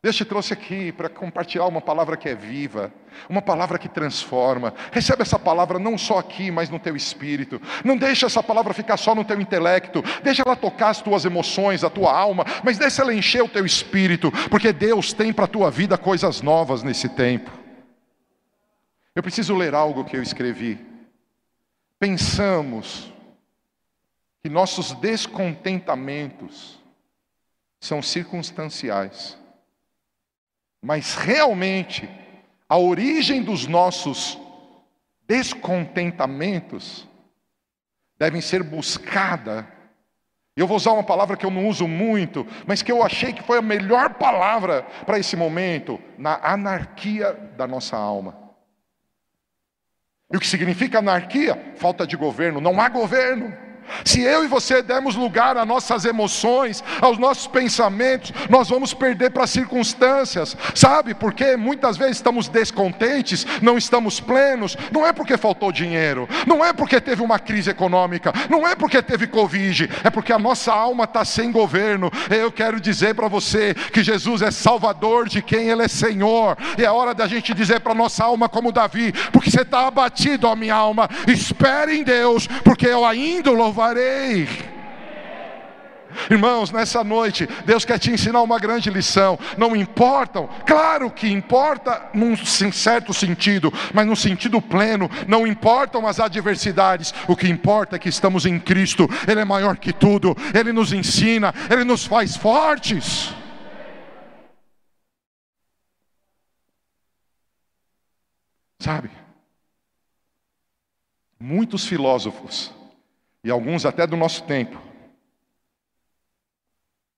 Deus te trouxe aqui para compartilhar uma palavra que é viva, uma palavra que transforma. Recebe essa palavra não só aqui, mas no teu espírito. Não deixa essa palavra ficar só no teu intelecto. Deixa ela tocar as tuas emoções, a tua alma, mas deixa ela encher o teu espírito, porque Deus tem para a tua vida coisas novas nesse tempo. Eu preciso ler algo que eu escrevi. Pensamos que nossos descontentamentos são circunstanciais. Mas realmente, a origem dos nossos descontentamentos devem ser buscada. Eu vou usar uma palavra que eu não uso muito, mas que eu achei que foi a melhor palavra para esse momento, na anarquia da nossa alma. E o que significa anarquia? Falta de governo, não há governo. Se eu e você dermos lugar às nossas emoções, aos nossos pensamentos, nós vamos perder para as circunstâncias, sabe? Porque muitas vezes estamos descontentes, não estamos plenos, não é porque faltou dinheiro, não é porque teve uma crise econômica, não é porque teve Covid, é porque a nossa alma está sem governo. Eu quero dizer para você que Jesus é Salvador de quem Ele é Senhor, e é hora da gente dizer para a nossa alma, como Davi, porque você está abatido, ó minha alma, espere em Deus, porque eu ainda louvo louvarei. Irmãos, nessa noite, Deus quer te ensinar uma grande lição. Não importam, claro que importa num certo sentido, mas no sentido pleno, não importam as adversidades. O que importa é que estamos em Cristo, Ele é maior que tudo, Ele nos ensina, Ele nos faz fortes. Sabe, muitos filósofos e alguns até do nosso tempo,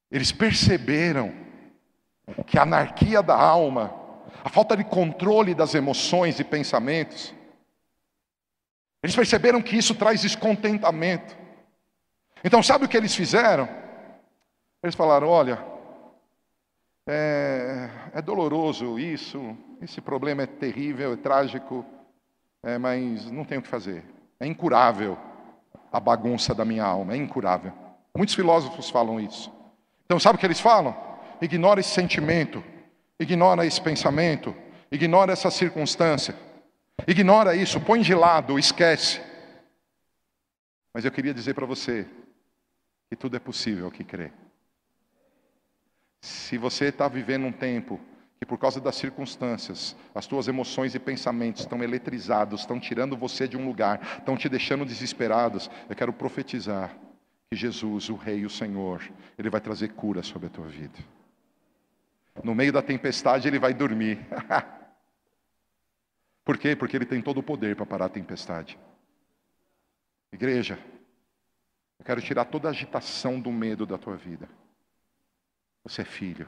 eles perceberam que a anarquia da alma, a falta de controle das emoções e pensamentos, eles perceberam que isso traz descontentamento. Então, sabe o que eles fizeram? Eles falaram: olha, é, é doloroso isso, esse problema é terrível, é trágico, é, mas não tem o que fazer, é incurável a bagunça da minha alma, é incurável. Muitos filósofos falam isso. Então, sabe o que eles falam? Ignora esse sentimento, ignora esse pensamento, ignora essa circunstância, ignora isso, põe de lado, esquece. Mas eu queria dizer para você que tudo é possível que crê. Se você está vivendo um tempo que por causa das circunstâncias, as tuas emoções e pensamentos estão eletrizados, estão tirando você de um lugar, estão te deixando desesperados, eu quero profetizar que Jesus, o Rei, o Senhor, Ele vai trazer cura sobre a tua vida. No meio da tempestade, Ele vai dormir. (laughs) por quê? Porque Ele tem todo o poder para parar a tempestade. Igreja, eu quero tirar toda a agitação do medo da tua vida. Você é filho.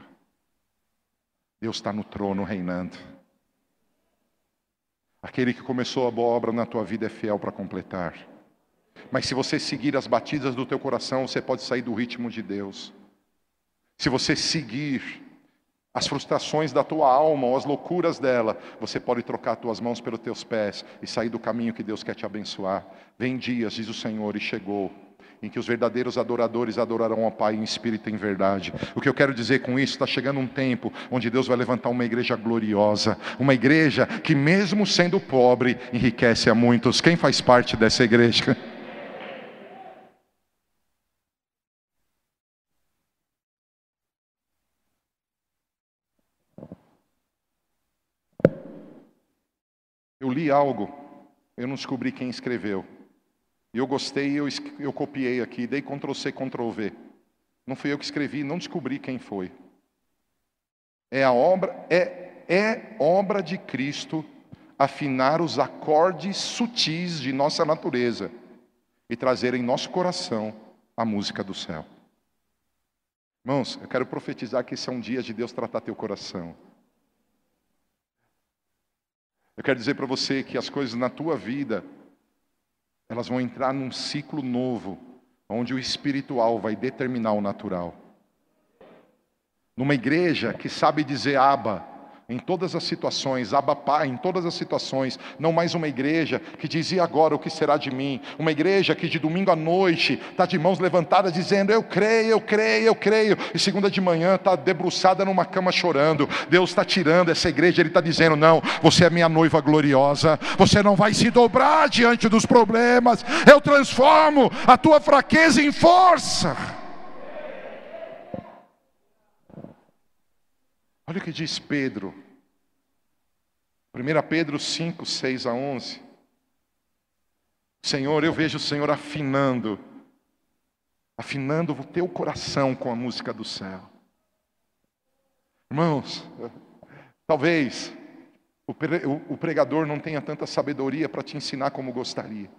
Deus está no trono reinando. Aquele que começou a boa obra na tua vida é fiel para completar. Mas se você seguir as batidas do teu coração, você pode sair do ritmo de Deus. Se você seguir as frustrações da tua alma ou as loucuras dela, você pode trocar tuas mãos pelos teus pés e sair do caminho que Deus quer te abençoar. Vem dias, diz o Senhor, e chegou, em que os verdadeiros adoradores adorarão ao Pai em espírito e em verdade. O que eu quero dizer com isso, está chegando um tempo onde Deus vai levantar uma igreja gloriosa, uma igreja que, mesmo sendo pobre, enriquece a muitos. Quem faz parte dessa igreja? Eu li algo, eu não descobri quem escreveu. E eu gostei, eu, eu copiei aqui, dei Ctrl C, Ctrl V. Não fui eu que escrevi, não descobri quem foi. É a obra, é, é obra de Cristo afinar os acordes sutis de nossa natureza e trazer em nosso coração a música do céu. Irmãos, eu quero profetizar que esse é um dia de Deus tratar teu coração. Eu quero dizer para você que as coisas na tua vida, elas vão entrar num ciclo novo, onde o espiritual vai determinar o natural. Numa igreja que sabe dizer aba, em todas as situações, Abba Pai, em todas as situações, não mais uma igreja que dizia agora o que será de mim, uma igreja que de domingo à noite está de mãos levantadas dizendo eu creio, eu creio, eu creio, e segunda de manhã está debruçada numa cama chorando. Deus está tirando essa igreja, Ele está dizendo: não, você é minha noiva gloriosa, você não vai se dobrar diante dos problemas, eu transformo a tua fraqueza em força. Olha o que diz Pedro. 1 Pedro 5, 6 a 11. Senhor, eu vejo o Senhor afinando, afinando o teu coração com a música do céu. Irmãos, talvez o pregador não tenha tanta sabedoria para te ensinar como gostaria.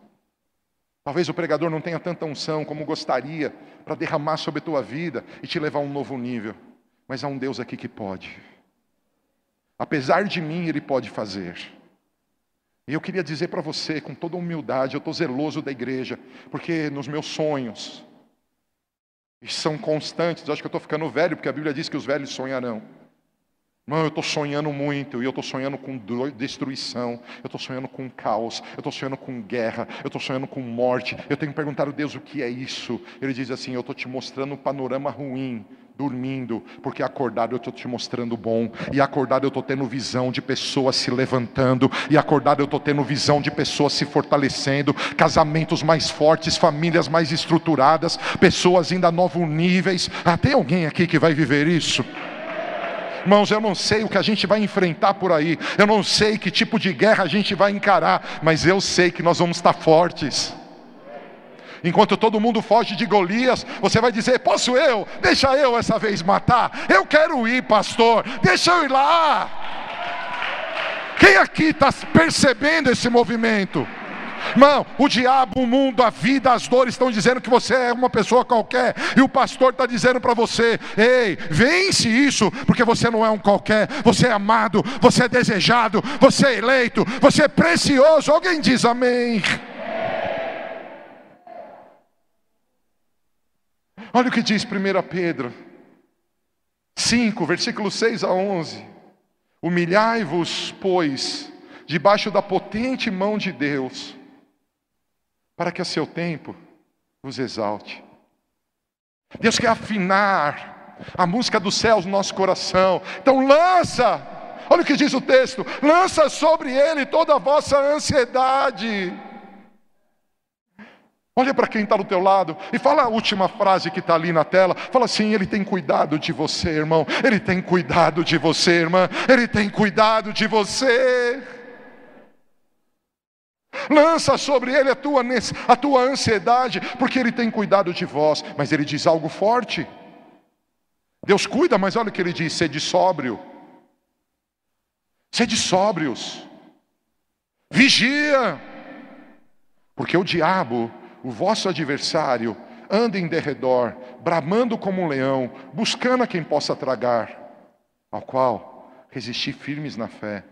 Talvez o pregador não tenha tanta unção como gostaria para derramar sobre a tua vida e te levar a um novo nível. Mas há um Deus aqui que pode. Apesar de mim, Ele pode fazer. E eu queria dizer para você, com toda humildade, eu estou zeloso da igreja, porque nos meus sonhos, e são constantes, eu acho que eu estou ficando velho, porque a Bíblia diz que os velhos sonharão. Não, eu estou sonhando muito, e eu estou sonhando com destruição, eu estou sonhando com caos, eu estou sonhando com guerra, eu estou sonhando com morte. Eu tenho que perguntar a Deus o que é isso. Ele diz assim: Eu estou te mostrando um panorama ruim, dormindo, porque acordado eu estou te mostrando bom, e acordado eu estou tendo visão de pessoas se levantando, e acordado eu estou tendo visão de pessoas se fortalecendo, casamentos mais fortes, famílias mais estruturadas, pessoas indo a novos níveis. Ah, tem alguém aqui que vai viver isso? Irmãos, eu não sei o que a gente vai enfrentar por aí, eu não sei que tipo de guerra a gente vai encarar, mas eu sei que nós vamos estar fortes. Enquanto todo mundo foge de Golias, você vai dizer: Posso eu? Deixa eu essa vez matar. Eu quero ir, pastor. Deixa eu ir lá. Quem aqui está percebendo esse movimento? Irmão, o diabo, o mundo, a vida, as dores estão dizendo que você é uma pessoa qualquer, e o pastor está dizendo para você: ei, vence isso, porque você não é um qualquer, você é amado, você é desejado, você é eleito, você é precioso. Alguém diz amém? Olha o que diz 1 Pedro 5, versículos 6 a 11: Humilhai-vos, pois, debaixo da potente mão de Deus para que a seu tempo vos exalte. Deus quer afinar a música dos céus no nosso coração. Então lança, olha o que diz o texto: lança sobre ele toda a vossa ansiedade. Olha para quem está do teu lado e fala a última frase que está ali na tela. Fala assim: Ele tem cuidado de você, irmão. Ele tem cuidado de você, irmã. Ele tem cuidado de você. Lança sobre ele a tua, a tua ansiedade, porque ele tem cuidado de vós. Mas ele diz algo forte. Deus cuida, mas olha o que ele diz: sede sóbrio. Sede sóbrios. Vigia. Porque o diabo, o vosso adversário, anda em derredor, bramando como um leão, buscando a quem possa tragar, ao qual resistir firmes na fé.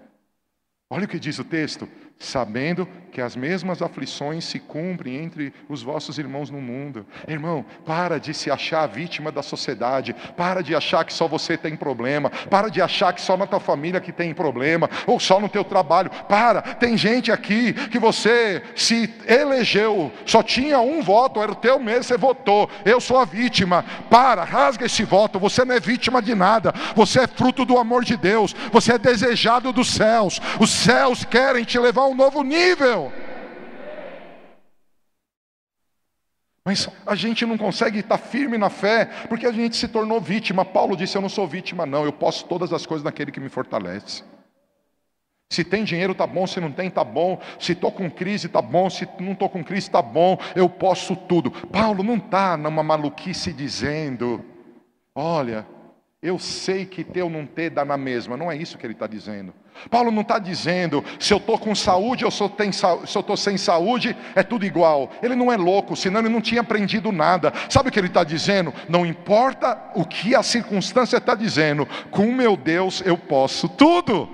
Olha o que diz o texto: sabendo que as mesmas aflições se cumprem entre os vossos irmãos no mundo. Irmão, para de se achar vítima da sociedade, para de achar que só você tem problema, para de achar que só na tua família que tem problema, ou só no teu trabalho. Para, tem gente aqui que você se elegeu, só tinha um voto, era o teu mesmo, você votou. Eu sou a vítima. Para, rasga esse voto. Você não é vítima de nada. Você é fruto do amor de Deus. Você é desejado dos céus. Os céus querem te levar a um novo nível. Mas a gente não consegue estar firme na fé, porque a gente se tornou vítima. Paulo disse: Eu não sou vítima, não, eu posso todas as coisas naquele que me fortalece. Se tem dinheiro, tá bom, se não tem, tá bom. Se estou com crise, tá bom, se não estou com crise, tá bom, eu posso tudo. Paulo não está numa maluquice dizendo: Olha, eu sei que ter ou não ter dá na mesma, não é isso que ele está dizendo. Paulo não está dizendo se eu estou com saúde ou se eu estou sem saúde, é tudo igual. Ele não é louco, senão ele não tinha aprendido nada. Sabe o que ele está dizendo? Não importa o que a circunstância está dizendo, com meu Deus eu posso tudo.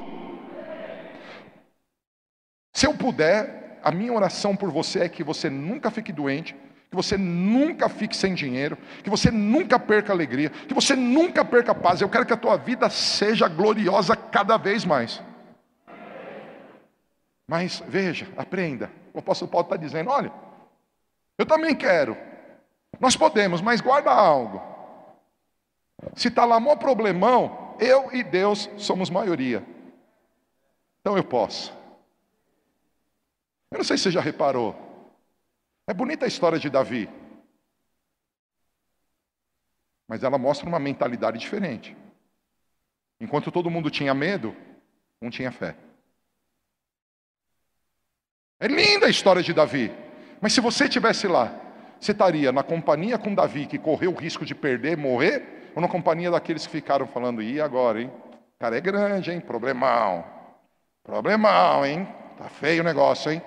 Se eu puder, a minha oração por você é que você nunca fique doente que você nunca fique sem dinheiro, que você nunca perca alegria, que você nunca perca paz. Eu quero que a tua vida seja gloriosa cada vez mais. Mas veja, aprenda. O apóstolo Paulo está dizendo: olha, eu também quero. Nós podemos, mas guarda algo. Se está lá mó problemão, eu e Deus somos maioria. Então eu posso. Eu não sei se você já reparou. É bonita a história de Davi. Mas ela mostra uma mentalidade diferente. Enquanto todo mundo tinha medo, um tinha fé. É linda a história de Davi. Mas se você estivesse lá, você estaria na companhia com Davi, que correu o risco de perder, morrer, ou na companhia daqueles que ficaram falando, e agora, hein? O cara é grande, hein? Problemão. Problemão, hein? Tá feio o negócio, hein?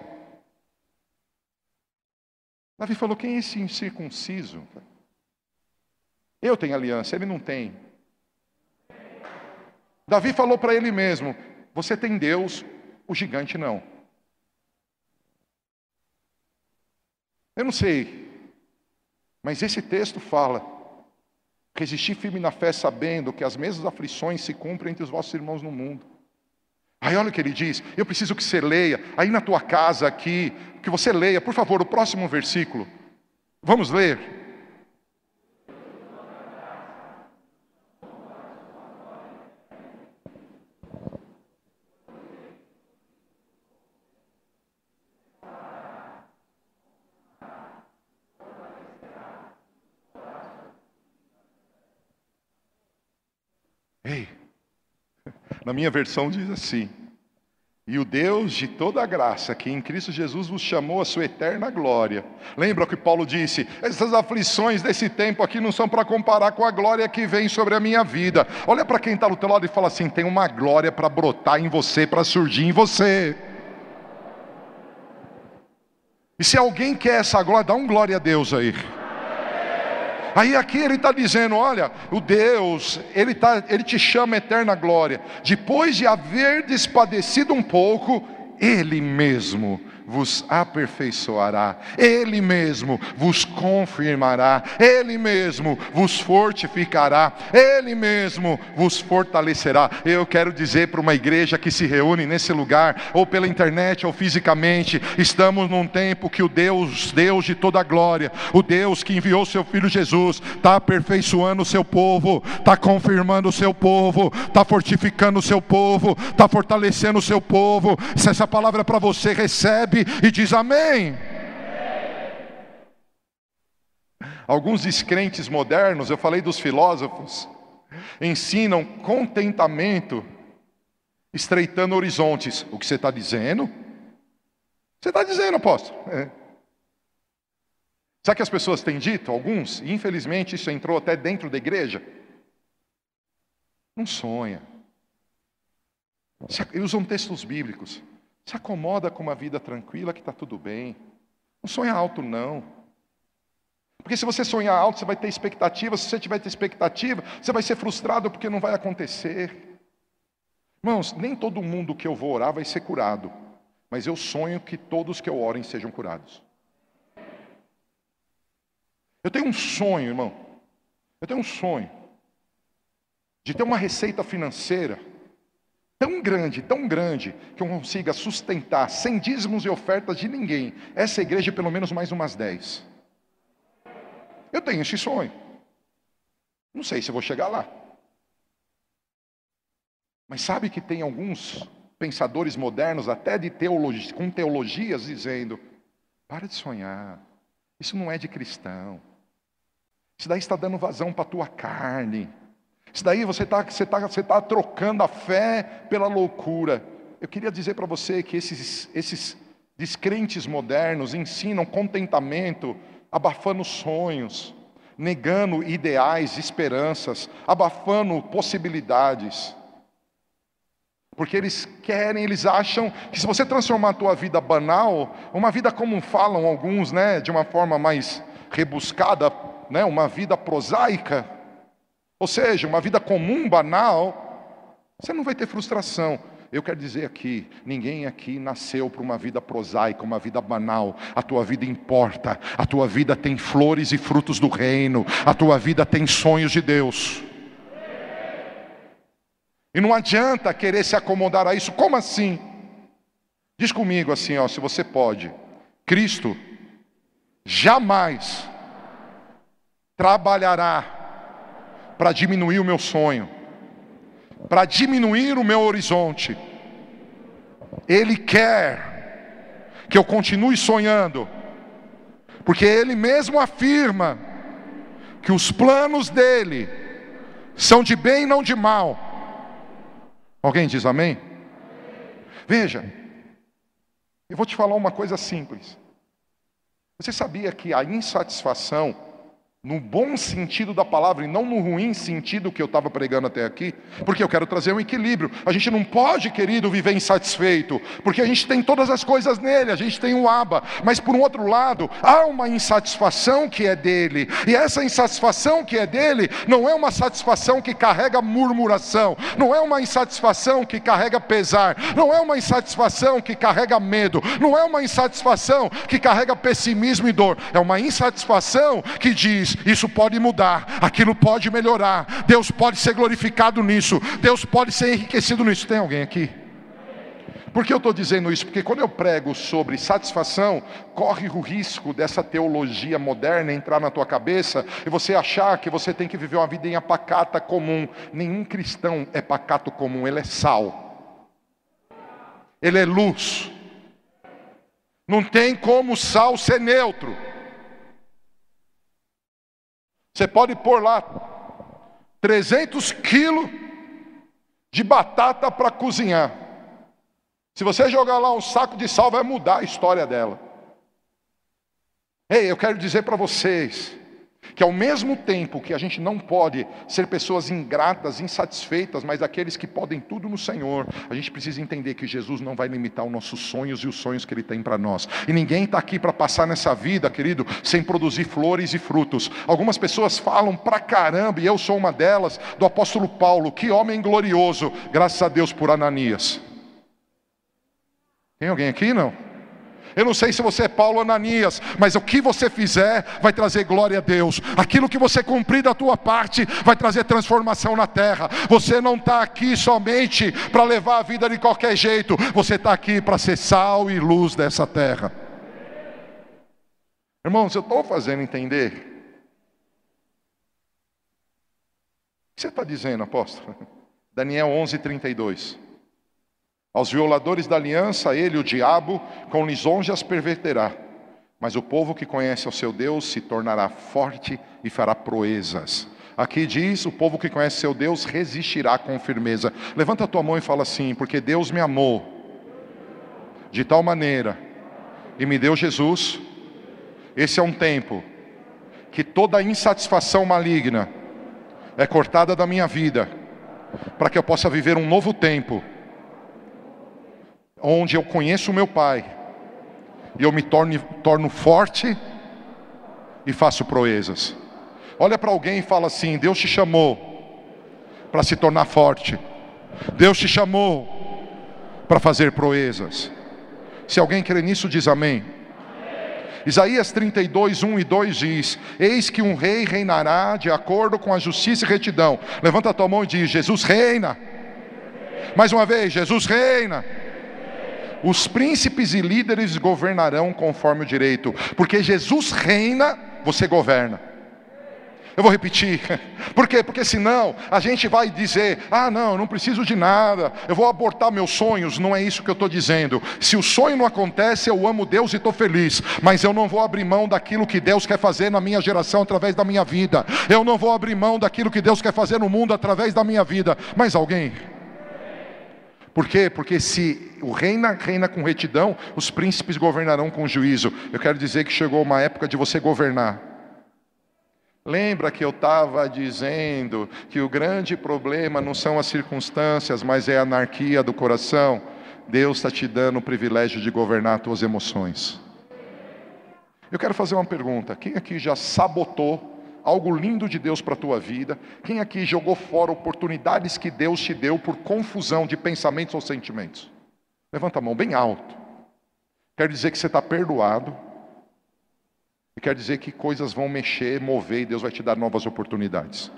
Davi falou: quem é esse incircunciso? Eu tenho aliança, ele não tem. Davi falou para ele mesmo: Você tem Deus, o gigante não. Eu não sei, mas esse texto fala: resistir firme na fé, sabendo que as mesmas aflições se cumprem entre os vossos irmãos no mundo. Aí olha o que ele diz, eu preciso que você leia, aí na tua casa aqui, que você leia, por favor, o próximo versículo. Vamos ler. Ei, na minha versão diz assim: E o Deus de toda a graça, que em Cristo Jesus vos chamou a sua eterna glória. Lembra o que Paulo disse? Essas aflições desse tempo aqui não são para comparar com a glória que vem sobre a minha vida. Olha para quem está do teu lado e fala assim: tem uma glória para brotar em você, para surgir em você. E se alguém quer essa glória, dá um glória a Deus aí. Aí aqui ele está dizendo: olha, o Deus, ele, tá, ele te chama eterna glória. Depois de haver despadecido um pouco, Ele mesmo vos aperfeiçoará, Ele mesmo vos confirmará, Ele mesmo vos fortificará, Ele mesmo vos fortalecerá. Eu quero dizer para uma igreja que se reúne nesse lugar, ou pela internet, ou fisicamente, estamos num tempo que o Deus, Deus de toda glória, o Deus que enviou seu Filho Jesus, está aperfeiçoando o seu povo, está confirmando o seu povo, está fortificando o seu povo, está fortalecendo o seu povo. Se essa palavra é para você, recebe e diz amém. Alguns descrentes modernos, eu falei dos filósofos, ensinam contentamento estreitando horizontes. O que você está dizendo? Você está dizendo, apóstolo. É. Sabe que as pessoas têm dito? Alguns, e infelizmente isso entrou até dentro da igreja. Não sonha. Eles usam textos bíblicos. Se acomoda com uma vida tranquila que está tudo bem. Não sonha alto, não. Porque se você sonhar alto, você vai ter expectativa. Se você tiver expectativa, você vai ser frustrado porque não vai acontecer. Irmãos, nem todo mundo que eu vou orar vai ser curado, mas eu sonho que todos que eu orem sejam curados. Eu tenho um sonho, irmão. Eu tenho um sonho de ter uma receita financeira tão grande, tão grande, que eu consiga sustentar sem dízimos e ofertas de ninguém, essa igreja pelo menos mais umas dez. Eu tenho esse sonho. Não sei se vou chegar lá. Mas sabe que tem alguns pensadores modernos, até de teologia, com teologias, dizendo: para de sonhar, isso não é de cristão. Isso daí está dando vazão para a tua carne. Isso daí você está você tá, você tá trocando a fé pela loucura. Eu queria dizer para você que esses, esses descrentes modernos ensinam contentamento, abafando sonhos, negando ideais, esperanças, abafando possibilidades. Porque eles querem, eles acham que se você transformar a tua vida banal, uma vida como falam alguns, né, de uma forma mais rebuscada, né, uma vida prosaica, ou seja, uma vida comum, banal, você não vai ter frustração. Eu quero dizer aqui, ninguém aqui nasceu para uma vida prosaica, uma vida banal. A tua vida importa. A tua vida tem flores e frutos do reino. A tua vida tem sonhos de Deus. E não adianta querer se acomodar a isso. Como assim? Diz comigo assim, ó, se você pode. Cristo jamais trabalhará para diminuir o meu sonho, para diminuir o meu horizonte. Ele quer que eu continue sonhando, porque Ele mesmo afirma que os planos dele são de bem e não de mal. Alguém diz amém? Veja, eu vou te falar uma coisa simples. Você sabia que a insatisfação no bom sentido da palavra e não no ruim sentido que eu estava pregando até aqui, porque eu quero trazer um equilíbrio. A gente não pode, querido, viver insatisfeito, porque a gente tem todas as coisas nele, a gente tem o aba, mas por um outro lado, há uma insatisfação que é dele, e essa insatisfação que é dele não é uma satisfação que carrega murmuração, não é uma insatisfação que carrega pesar, não é uma insatisfação que carrega medo, não é uma insatisfação que carrega pessimismo e dor, é uma insatisfação que diz isso pode mudar, aquilo pode melhorar, Deus pode ser glorificado nisso, Deus pode ser enriquecido nisso. Tem alguém aqui? Por que eu estou dizendo isso? Porque quando eu prego sobre satisfação, corre o risco dessa teologia moderna entrar na tua cabeça e você achar que você tem que viver uma vida em pacata comum. Nenhum cristão é pacato comum, ele é sal. Ele é luz. Não tem como sal ser neutro. Você pode pôr lá 300 quilos de batata para cozinhar. Se você jogar lá um saco de sal, vai mudar a história dela. Ei, eu quero dizer para vocês, que ao mesmo tempo que a gente não pode ser pessoas ingratas, insatisfeitas, mas aqueles que podem tudo no Senhor, a gente precisa entender que Jesus não vai limitar os nossos sonhos e os sonhos que Ele tem para nós. E ninguém está aqui para passar nessa vida, querido, sem produzir flores e frutos. Algumas pessoas falam pra caramba, e eu sou uma delas, do apóstolo Paulo, que homem glorioso, graças a Deus por Ananias. Tem alguém aqui não? Eu não sei se você é Paulo Ananias, mas o que você fizer vai trazer glória a Deus. Aquilo que você cumprir da tua parte vai trazer transformação na terra. Você não está aqui somente para levar a vida de qualquer jeito, você está aqui para ser sal e luz dessa terra. Irmãos, eu estou fazendo entender. O que você está dizendo, apóstolo? Daniel 11, 32. Aos violadores da aliança, ele, o diabo, com lisonjas perverterá. Mas o povo que conhece o seu Deus se tornará forte e fará proezas. Aqui diz: o povo que conhece seu Deus resistirá com firmeza. Levanta a tua mão e fala assim: porque Deus me amou de tal maneira e me deu Jesus. Esse é um tempo que toda insatisfação maligna é cortada da minha vida, para que eu possa viver um novo tempo onde eu conheço o meu Pai, e eu me torno, torno forte e faço proezas. Olha para alguém e fala assim: Deus te chamou para se tornar forte, Deus te chamou para fazer proezas. Se alguém crê nisso, diz amém. Isaías 32, 1 e 2 diz: Eis que um rei reinará de acordo com a justiça e retidão. Levanta a tua mão e diz: Jesus reina. Mais uma vez, Jesus reina. Os príncipes e líderes governarão conforme o direito, porque Jesus reina, você governa. Eu vou repetir. (laughs) Por quê? Porque senão a gente vai dizer: ah, não, eu não preciso de nada, eu vou abortar meus sonhos. Não é isso que eu estou dizendo. Se o sonho não acontece, eu amo Deus e estou feliz, mas eu não vou abrir mão daquilo que Deus quer fazer na minha geração através da minha vida. Eu não vou abrir mão daquilo que Deus quer fazer no mundo através da minha vida. Mas alguém? Por quê? Porque se o reina reina com retidão, os príncipes governarão com juízo. Eu quero dizer que chegou uma época de você governar. Lembra que eu estava dizendo que o grande problema não são as circunstâncias, mas é a anarquia do coração? Deus está te dando o privilégio de governar as tuas emoções. Eu quero fazer uma pergunta: quem aqui já sabotou algo lindo de Deus para a tua vida? Quem aqui jogou fora oportunidades que Deus te deu por confusão de pensamentos ou sentimentos? Levanta a mão bem alto. Quero dizer que você está perdoado e quer dizer que coisas vão mexer, mover e Deus vai te dar novas oportunidades.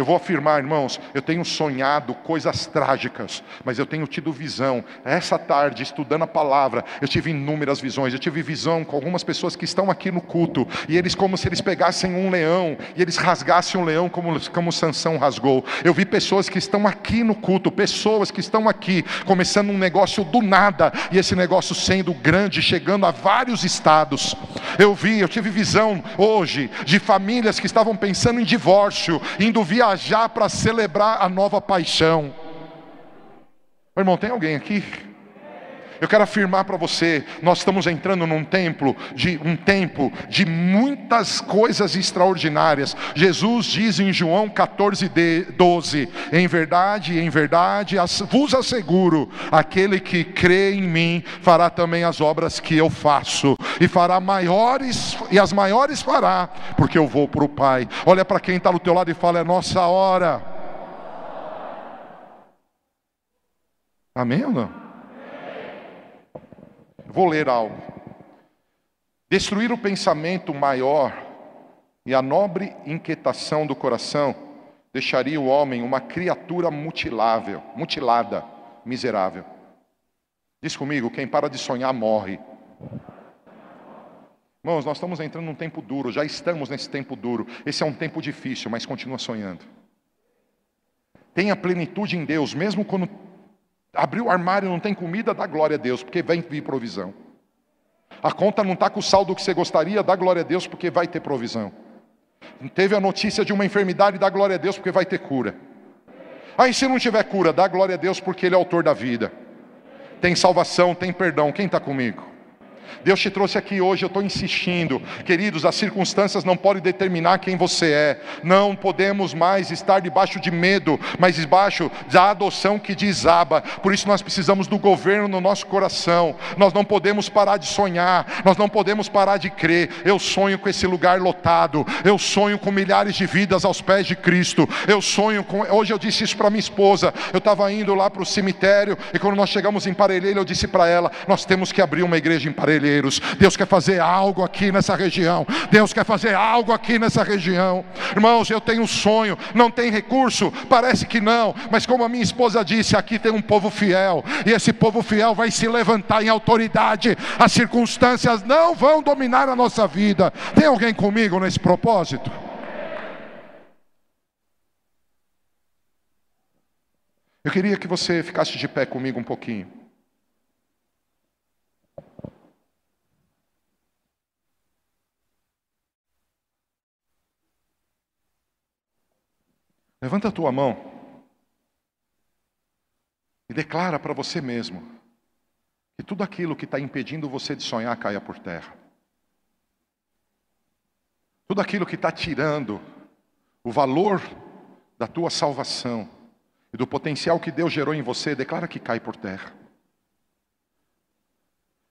Eu vou afirmar, irmãos, eu tenho sonhado coisas trágicas, mas eu tenho tido visão. Essa tarde, estudando a palavra, eu tive inúmeras visões. Eu tive visão com algumas pessoas que estão aqui no culto, e eles, como se eles pegassem um leão e eles rasgassem um leão, como, como Sansão rasgou. Eu vi pessoas que estão aqui no culto, pessoas que estão aqui, começando um negócio do nada, e esse negócio sendo grande, chegando a vários estados. Eu vi, eu tive visão hoje de famílias que estavam pensando em divórcio, indo via viajar para celebrar a nova paixão. Meu irmão, tem alguém aqui? Eu quero afirmar para você, nós estamos entrando num templo de um tempo de muitas coisas extraordinárias. Jesus diz em João 14, 12: Em verdade, em verdade, vos asseguro, aquele que crê em mim fará também as obras que eu faço, e fará maiores, e as maiores fará, porque eu vou para o Pai. Olha para quem está do teu lado e fala: É nossa hora. Amém ou não? Vou ler algo. Destruir o pensamento maior e a nobre inquietação do coração deixaria o homem uma criatura mutilável, mutilada, miserável. Diz comigo, quem para de sonhar morre. Irmãos, nós estamos entrando num tempo duro, já estamos nesse tempo duro. Esse é um tempo difícil, mas continua sonhando. Tenha plenitude em Deus, mesmo quando Abriu o armário e não tem comida, dá glória a Deus, porque vai vir provisão. A conta não está com o saldo que você gostaria, dá glória a Deus, porque vai ter provisão. Teve a notícia de uma enfermidade, dá glória a Deus, porque vai ter cura. Aí se não tiver cura, dá glória a Deus, porque Ele é autor da vida. Tem salvação, tem perdão. Quem está comigo? Deus te trouxe aqui hoje, eu estou insistindo. Queridos, as circunstâncias não podem determinar quem você é. Não podemos mais estar debaixo de medo, mas debaixo da adoção que desaba. Por isso nós precisamos do governo no nosso coração. Nós não podemos parar de sonhar, nós não podemos parar de crer. Eu sonho com esse lugar lotado. Eu sonho com milhares de vidas aos pés de Cristo. Eu sonho com. Hoje eu disse isso para minha esposa. Eu estava indo lá para o cemitério e quando nós chegamos em Parelheiro, eu disse para ela: nós temos que abrir uma igreja em Deus quer fazer algo aqui nessa região. Deus quer fazer algo aqui nessa região. Irmãos, eu tenho um sonho, não tem recurso, parece que não, mas como a minha esposa disse, aqui tem um povo fiel, e esse povo fiel vai se levantar em autoridade. As circunstâncias não vão dominar a nossa vida. Tem alguém comigo nesse propósito? Eu queria que você ficasse de pé comigo um pouquinho. Levanta a tua mão e declara para você mesmo que tudo aquilo que está impedindo você de sonhar caia por terra. Tudo aquilo que está tirando o valor da tua salvação e do potencial que Deus gerou em você, declara que cai por terra.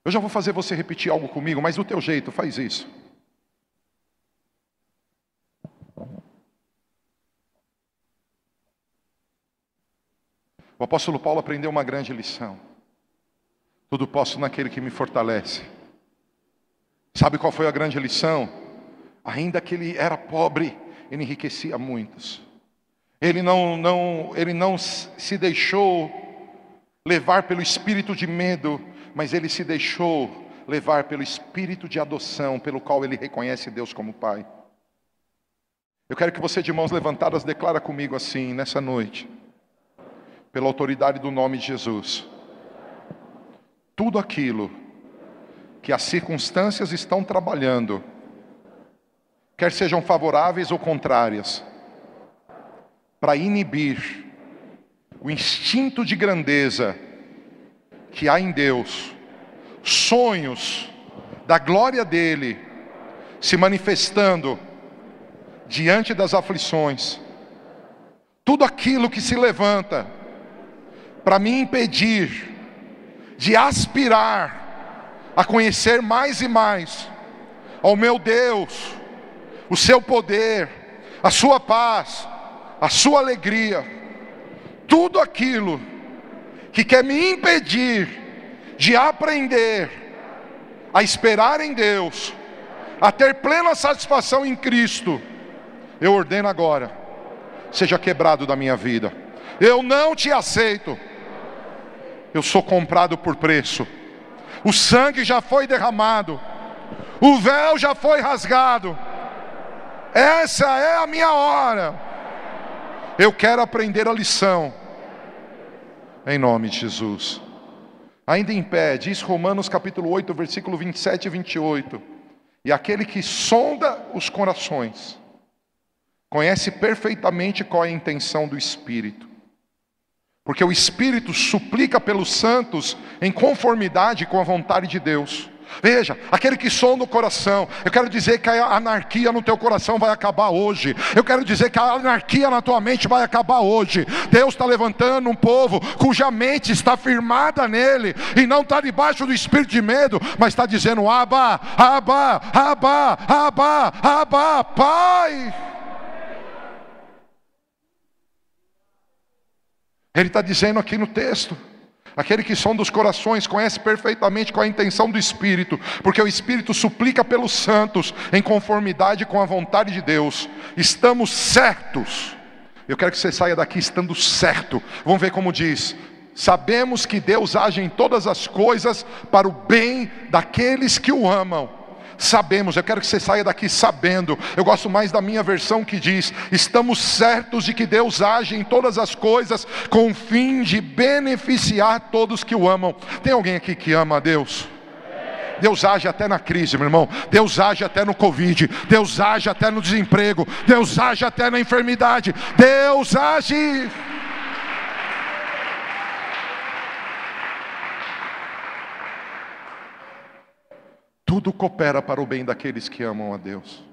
Eu já vou fazer você repetir algo comigo, mas do teu jeito, faz isso. O apóstolo Paulo aprendeu uma grande lição. Tudo posso naquele que me fortalece. Sabe qual foi a grande lição? Ainda que ele era pobre, ele enriquecia muitos. Ele não, não, ele não se deixou levar pelo espírito de medo, mas ele se deixou levar pelo espírito de adoção, pelo qual ele reconhece Deus como Pai. Eu quero que você, de mãos levantadas, declara comigo assim, nessa noite, pela autoridade do nome de Jesus, tudo aquilo que as circunstâncias estão trabalhando, quer sejam favoráveis ou contrárias, para inibir o instinto de grandeza que há em Deus, sonhos da glória dele se manifestando diante das aflições, tudo aquilo que se levanta para me impedir de aspirar a conhecer mais e mais ao meu Deus, o seu poder, a sua paz, a sua alegria, tudo aquilo que quer me impedir de aprender a esperar em Deus, a ter plena satisfação em Cristo, eu ordeno agora, seja quebrado da minha vida. Eu não te aceito. Eu sou comprado por preço. O sangue já foi derramado. O véu já foi rasgado. Essa é a minha hora. Eu quero aprender a lição. Em nome de Jesus. Ainda em pé, diz Romanos capítulo 8, versículo 27 e 28. E aquele que sonda os corações, conhece perfeitamente qual é a intenção do Espírito. Porque o Espírito suplica pelos santos em conformidade com a vontade de Deus. Veja, aquele que sonda o coração, eu quero dizer que a anarquia no teu coração vai acabar hoje. Eu quero dizer que a anarquia na tua mente vai acabar hoje. Deus está levantando um povo cuja mente está firmada nele e não está debaixo do espírito de medo, mas está dizendo: Abba, Abba, Abba, Abba, Abba, Pai. Ele está dizendo aqui no texto. Aquele que som dos corações conhece perfeitamente qual é a intenção do Espírito, porque o Espírito suplica pelos santos em conformidade com a vontade de Deus. Estamos certos. Eu quero que você saia daqui estando certo. Vamos ver como diz. Sabemos que Deus age em todas as coisas para o bem daqueles que o amam sabemos, eu quero que você saia daqui sabendo. Eu gosto mais da minha versão que diz: estamos certos de que Deus age em todas as coisas com o fim de beneficiar todos que o amam. Tem alguém aqui que ama a Deus? Deus age até na crise, meu irmão. Deus age até no Covid. Deus age até no desemprego. Deus age até na enfermidade. Deus age. Tudo coopera para o bem daqueles que amam a Deus.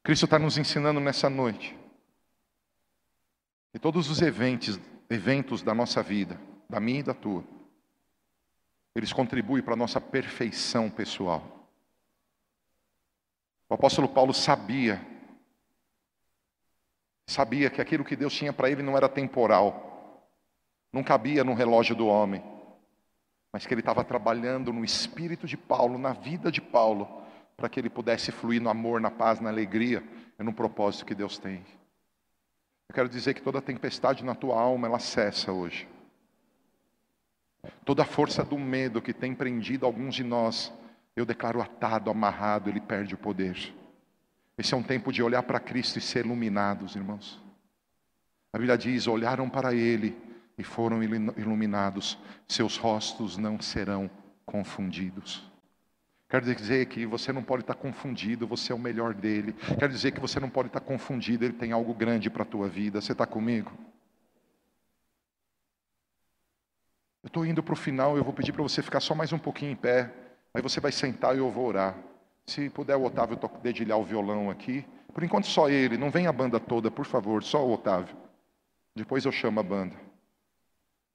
Cristo está nos ensinando nessa noite. E todos os eventos, eventos da nossa vida, da minha e da tua, eles contribuem para a nossa perfeição pessoal. O apóstolo Paulo sabia, sabia que aquilo que Deus tinha para ele não era temporal, não cabia no relógio do homem, mas que ele estava trabalhando no espírito de Paulo, na vida de Paulo, para que ele pudesse fluir no amor, na paz, na alegria e no propósito que Deus tem. Eu quero dizer que toda tempestade na tua alma, ela cessa hoje. Toda a força do medo que tem prendido alguns de nós, eu declaro atado, amarrado, ele perde o poder. Esse é um tempo de olhar para Cristo e ser iluminados, irmãos. A Bíblia diz: olharam para Ele e foram iluminados, seus rostos não serão confundidos. Quero dizer que você não pode estar confundido, você é o melhor dele. Quero dizer que você não pode estar confundido, ele tem algo grande para a tua vida. Você está comigo? Eu estou indo para o final, eu vou pedir para você ficar só mais um pouquinho em pé. Aí você vai sentar e eu vou orar. Se puder o Otávio dedilhar o violão aqui. Por enquanto só ele, não vem a banda toda, por favor, só o Otávio. Depois eu chamo a banda.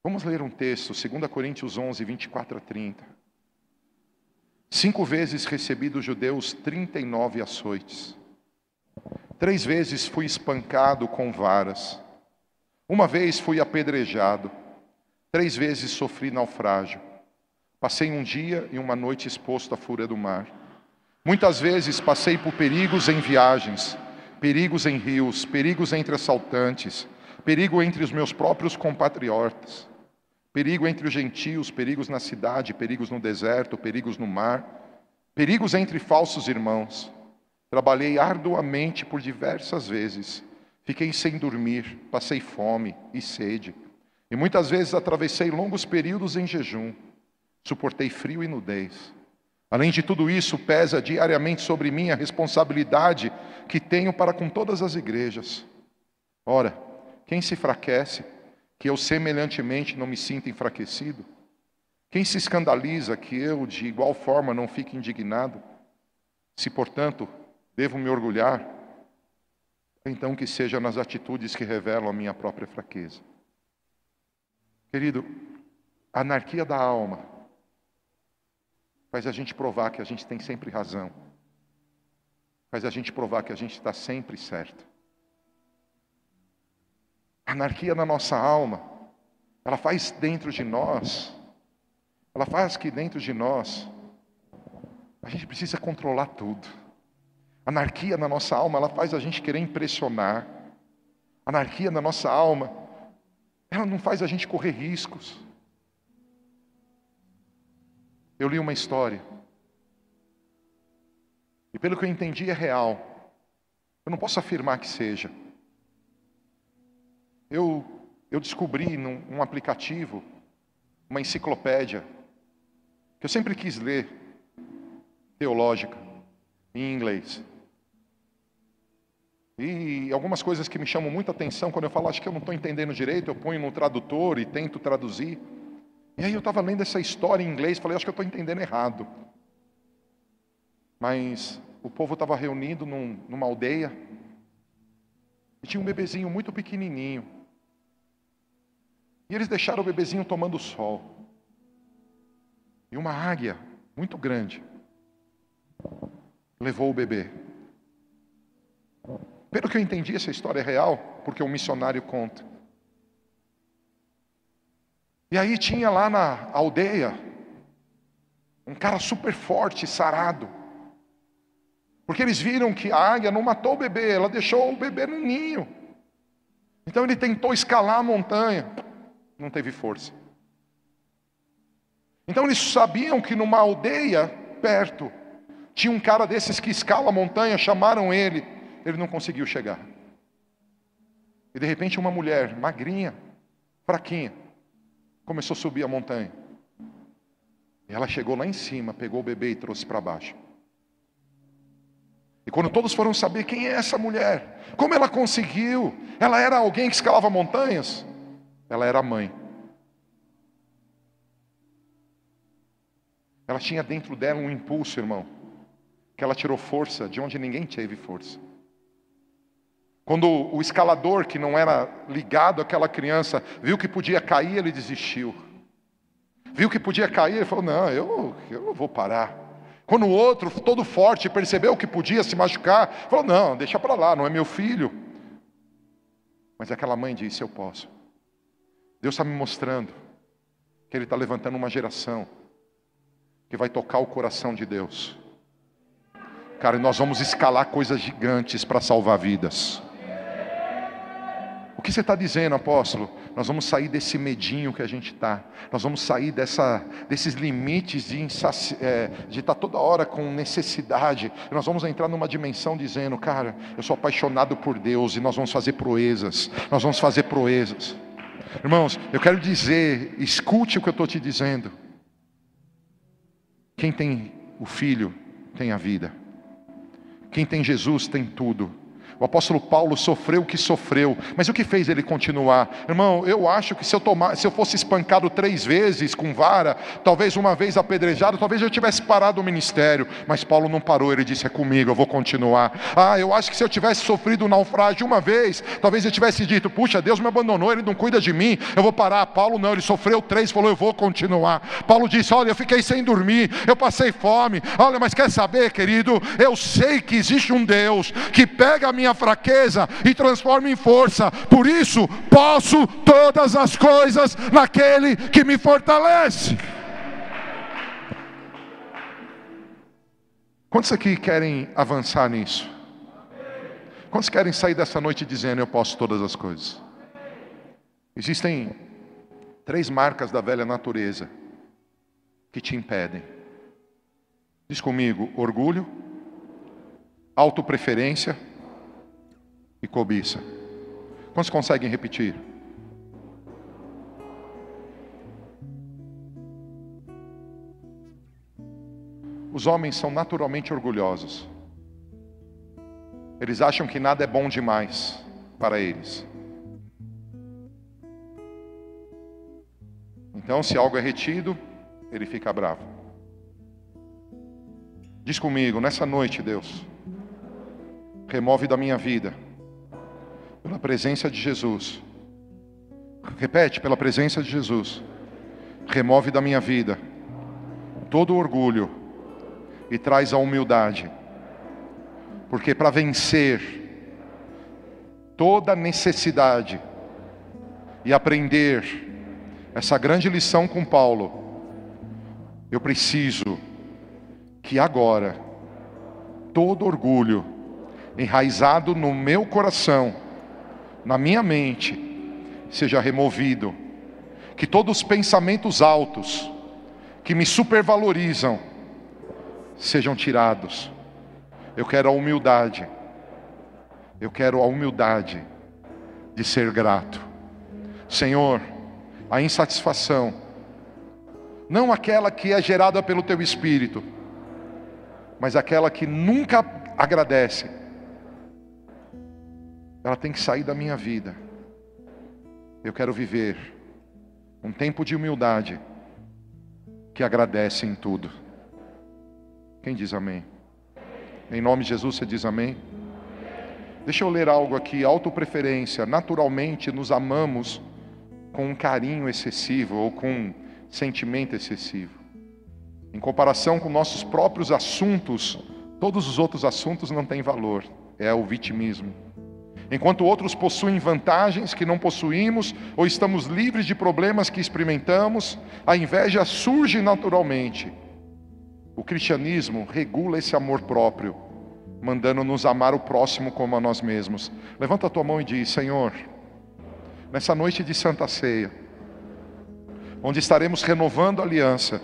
Vamos ler um texto, 2 Coríntios 11, 24 a 30. Cinco vezes recebi dos judeus 39 açoites. Três vezes fui espancado com varas. Uma vez fui apedrejado. Três vezes sofri naufrágio. Passei um dia e uma noite exposto à fúria do mar. Muitas vezes passei por perigos em viagens, perigos em rios, perigos entre assaltantes, perigo entre os meus próprios compatriotas, perigo entre os gentios, perigos na cidade, perigos no deserto, perigos no mar, perigos entre falsos irmãos. Trabalhei arduamente por diversas vezes, fiquei sem dormir, passei fome e sede, e muitas vezes atravessei longos períodos em jejum, suportei frio e nudez. Além de tudo isso, pesa diariamente sobre mim a responsabilidade que tenho para com todas as igrejas. Ora, quem se enfraquece, que eu semelhantemente não me sinta enfraquecido? Quem se escandaliza, que eu de igual forma não fique indignado? Se, portanto, devo me orgulhar, então que seja nas atitudes que revelam a minha própria fraqueza. Querido, a anarquia da alma faz a gente provar que a gente tem sempre razão, faz a gente provar que a gente está sempre certo. Anarquia na nossa alma, ela faz dentro de nós, ela faz que dentro de nós, a gente precisa controlar tudo. Anarquia na nossa alma, ela faz a gente querer impressionar. Anarquia na nossa alma, ela não faz a gente correr riscos. Eu li uma história. E pelo que eu entendi é real. Eu não posso afirmar que seja. Eu, eu descobri num um aplicativo, uma enciclopédia, que eu sempre quis ler, teológica, em inglês. E algumas coisas que me chamam muita atenção, quando eu falo, acho que eu não estou entendendo direito, eu ponho no tradutor e tento traduzir. E aí eu estava lendo essa história em inglês, falei, acho que eu estou entendendo errado. Mas o povo estava reunido num, numa aldeia e tinha um bebezinho muito pequenininho. E eles deixaram o bebezinho tomando sol. E uma águia muito grande levou o bebê. Pelo que eu entendi, essa história é real, porque o missionário conta. E aí tinha lá na aldeia um cara super forte, sarado. Porque eles viram que a águia não matou o bebê, ela deixou o bebê no ninho. Então ele tentou escalar a montanha, não teve força. Então eles sabiam que numa aldeia perto tinha um cara desses que escala a montanha, chamaram ele, ele não conseguiu chegar. E de repente uma mulher magrinha, fraquinha, começou a subir a montanha. E ela chegou lá em cima, pegou o bebê e trouxe para baixo. E quando todos foram saber quem é essa mulher, como ela conseguiu, ela era alguém que escalava montanhas, ela era mãe. Ela tinha dentro dela um impulso, irmão, que ela tirou força de onde ninguém teve força. Quando o escalador, que não era ligado àquela criança, viu que podia cair, ele desistiu. Viu que podia cair, ele falou: Não, eu, eu não vou parar. Quando o outro, todo forte, percebeu que podia se machucar, falou: Não, deixa para lá, não é meu filho. Mas aquela mãe disse: Eu posso. Deus está me mostrando que Ele está levantando uma geração que vai tocar o coração de Deus. Cara, e nós vamos escalar coisas gigantes para salvar vidas. O que você está dizendo, apóstolo? Nós vamos sair desse medinho que a gente está. Nós vamos sair dessa, desses limites de é, estar tá toda hora com necessidade. Nós vamos entrar numa dimensão dizendo, cara, eu sou apaixonado por Deus e nós vamos fazer proezas. Nós vamos fazer proezas. Irmãos, eu quero dizer, escute o que eu estou te dizendo. Quem tem o Filho tem a vida. Quem tem Jesus tem tudo. O apóstolo Paulo sofreu o que sofreu, mas o que fez ele continuar? Irmão, eu acho que se eu, tomar, se eu fosse espancado três vezes com vara, talvez uma vez apedrejado, talvez eu tivesse parado o ministério, mas Paulo não parou, ele disse: É comigo, eu vou continuar. Ah, eu acho que se eu tivesse sofrido um naufrágio uma vez, talvez eu tivesse dito: Puxa, Deus me abandonou, ele não cuida de mim, eu vou parar. Paulo não, ele sofreu três, falou: Eu vou continuar. Paulo disse: Olha, eu fiquei sem dormir, eu passei fome. Olha, mas quer saber, querido? Eu sei que existe um Deus que pega a minha minha fraqueza e transforma em força. Por isso, posso todas as coisas naquele que me fortalece. Quantos aqui querem avançar nisso? Quantos querem sair dessa noite dizendo eu posso todas as coisas? Existem três marcas da velha natureza que te impedem. Diz comigo: orgulho, autopreferência e cobiça. Quantos conseguem repetir? Os homens são naturalmente orgulhosos. Eles acham que nada é bom demais para eles. Então, se algo é retido, ele fica bravo. Diz comigo, nessa noite, Deus, remove da minha vida, pela presença de Jesus. Repete, pela presença de Jesus. Remove da minha vida todo orgulho e traz a humildade. Porque para vencer toda necessidade e aprender essa grande lição com Paulo, eu preciso que agora todo orgulho enraizado no meu coração, na minha mente, seja removido. Que todos os pensamentos altos que me supervalorizam sejam tirados. Eu quero a humildade. Eu quero a humildade de ser grato. Senhor, a insatisfação, não aquela que é gerada pelo teu espírito, mas aquela que nunca agradece, ela tem que sair da minha vida. Eu quero viver um tempo de humildade que agradece em tudo. Quem diz amém? Em nome de Jesus você diz amém? Deixa eu ler algo aqui, autopreferência. Naturalmente nos amamos com um carinho excessivo ou com um sentimento excessivo. Em comparação com nossos próprios assuntos, todos os outros assuntos não têm valor. É o vitimismo. Enquanto outros possuem vantagens que não possuímos, ou estamos livres de problemas que experimentamos, a inveja surge naturalmente. O cristianismo regula esse amor próprio, mandando-nos amar o próximo como a nós mesmos. Levanta a tua mão e diz: Senhor, nessa noite de Santa Ceia, onde estaremos renovando a aliança,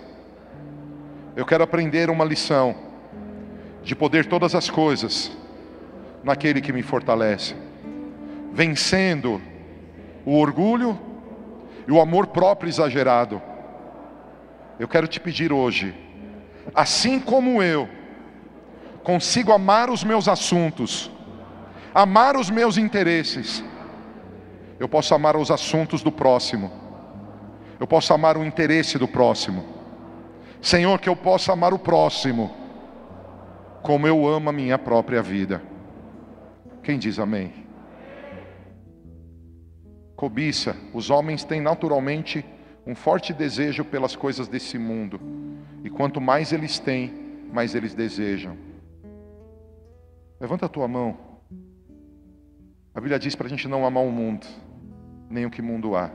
eu quero aprender uma lição de poder todas as coisas naquele que me fortalece, vencendo o orgulho e o amor próprio exagerado. Eu quero te pedir hoje, assim como eu consigo amar os meus assuntos, amar os meus interesses, eu posso amar os assuntos do próximo, eu posso amar o interesse do próximo Senhor, que eu possa amar o próximo como eu amo a minha própria vida. Quem diz amém? Cobiça. Os homens têm naturalmente um forte desejo pelas coisas desse mundo. E quanto mais eles têm, mais eles desejam. Levanta a tua mão. A Bíblia diz para a gente não amar o mundo, nem o que mundo há.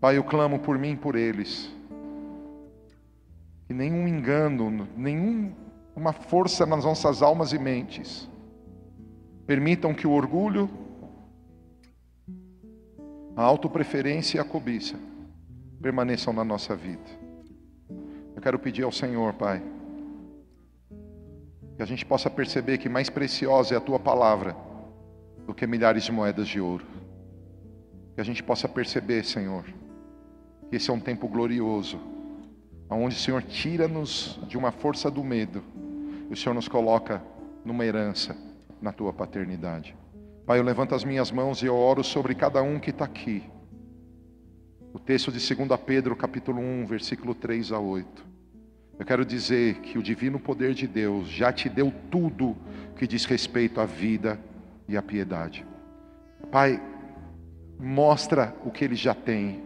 Pai, eu clamo por mim e por eles e nenhum engano, nenhuma força nas nossas almas e mentes permitam que o orgulho, a autopreferência e a cobiça permaneçam na nossa vida. Eu quero pedir ao Senhor, Pai, que a gente possa perceber que mais preciosa é a tua palavra do que milhares de moedas de ouro. Que a gente possa perceber, Senhor, que esse é um tempo glorioso onde o Senhor tira-nos de uma força do medo, e o Senhor nos coloca numa herança na tua paternidade. Pai, eu levanto as minhas mãos e eu oro sobre cada um que está aqui. O texto de 2 Pedro, capítulo 1, versículo 3 a 8. Eu quero dizer que o divino poder de Deus já te deu tudo que diz respeito à vida e à piedade. Pai, mostra o que eles já têm,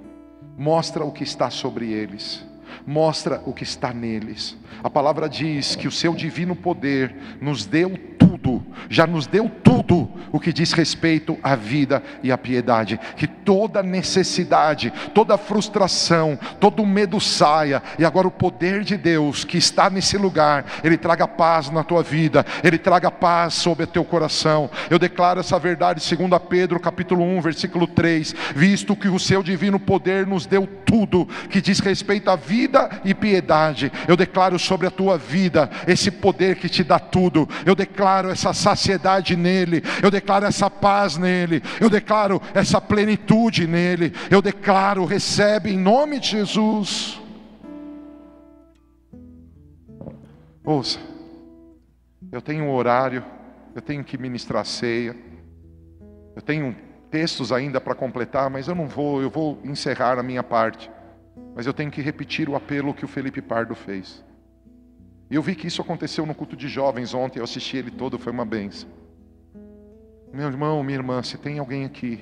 mostra o que está sobre eles mostra o que está neles. A palavra diz que o seu divino poder nos deu tudo já nos deu tudo o que diz respeito à vida e à piedade. Que toda necessidade, toda frustração, todo medo saia, e agora o poder de Deus que está nesse lugar, ele traga paz na tua vida, ele traga paz sobre o teu coração. Eu declaro essa verdade, segundo Pedro, capítulo 1, versículo 3, visto que o seu divino poder nos deu tudo que diz respeito à vida e piedade. Eu declaro sobre a tua vida esse poder que te dá tudo. Eu declaro essa saciedade nele. Eu declaro essa paz nele. Eu declaro essa plenitude nele. Eu declaro, recebe em nome de Jesus. Ouça, eu tenho um horário, eu tenho que ministrar ceia, eu tenho textos ainda para completar, mas eu não vou, eu vou encerrar a minha parte. Mas eu tenho que repetir o apelo que o Felipe Pardo fez. E eu vi que isso aconteceu no culto de jovens ontem, eu assisti ele todo, foi uma benção. Meu irmão, minha irmã, se tem alguém aqui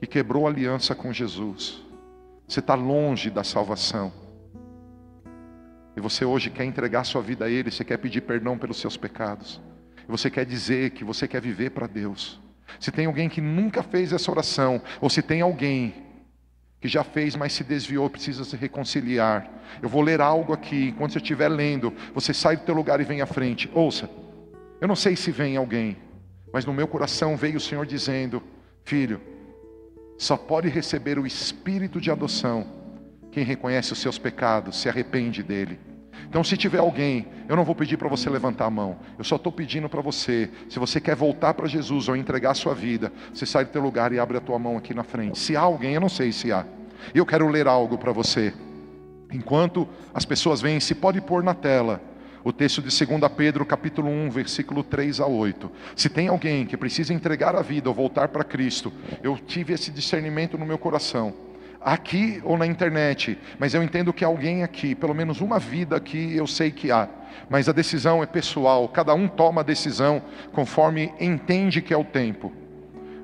que quebrou aliança com Jesus, você está longe da salvação, e você hoje quer entregar sua vida a Ele, você quer pedir perdão pelos seus pecados, e você quer dizer que você quer viver para Deus. Se tem alguém que nunca fez essa oração, ou se tem alguém que já fez, mas se desviou, precisa se reconciliar. Eu vou ler algo aqui, enquanto você estiver lendo, você sai do teu lugar e vem à frente. Ouça, eu não sei se vem alguém, mas no meu coração veio o Senhor dizendo: Filho, só pode receber o espírito de adoção quem reconhece os seus pecados, se arrepende dele. Então, se tiver alguém, eu não vou pedir para você levantar a mão. Eu só estou pedindo para você, se você quer voltar para Jesus ou entregar a sua vida, você sai do teu lugar e abre a tua mão aqui na frente. Se há alguém, eu não sei se há. Eu quero ler algo para você. Enquanto as pessoas vêm, se pode pôr na tela o texto de 2 Pedro, capítulo 1, versículo 3 a 8. Se tem alguém que precisa entregar a vida ou voltar para Cristo, eu tive esse discernimento no meu coração aqui ou na internet, mas eu entendo que alguém aqui, pelo menos uma vida aqui, eu sei que há. Mas a decisão é pessoal, cada um toma a decisão conforme entende que é o tempo.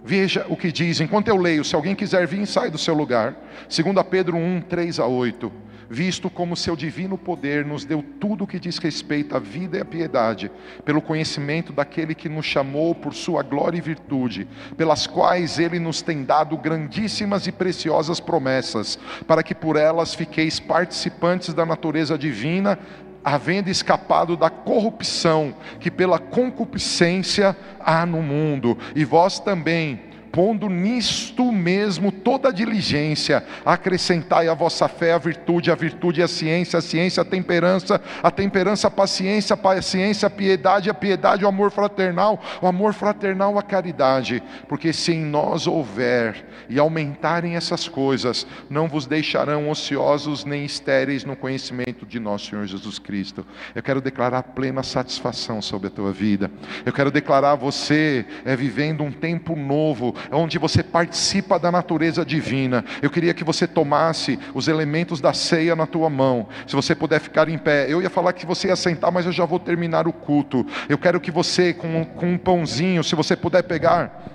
Veja o que diz, enquanto eu leio, se alguém quiser vir, sai do seu lugar. 2 Pedro 1, 3 a 8 visto como seu divino poder nos deu tudo o que diz respeito à vida e à piedade, pelo conhecimento daquele que nos chamou por sua glória e virtude, pelas quais ele nos tem dado grandíssimas e preciosas promessas, para que por elas fiqueis participantes da natureza divina, havendo escapado da corrupção que pela concupiscência há no mundo, e vós também pondo nisto mesmo toda diligência, acrescentai a vossa fé a virtude, a virtude a ciência, a ciência a temperança, a temperança a paciência, a paciência a piedade, a piedade o amor fraternal, o amor fraternal a caridade, porque se em nós houver e aumentarem essas coisas, não vos deixarão ociosos nem estéreis no conhecimento de nosso Senhor Jesus Cristo. Eu quero declarar plena satisfação sobre a tua vida. Eu quero declarar você é vivendo um tempo novo, onde você participa da natureza divina. Eu queria que você tomasse os elementos da ceia na tua mão. Se você puder ficar em pé, eu ia falar que você ia sentar, mas eu já vou terminar o culto. Eu quero que você, com, com um pãozinho, se você puder pegar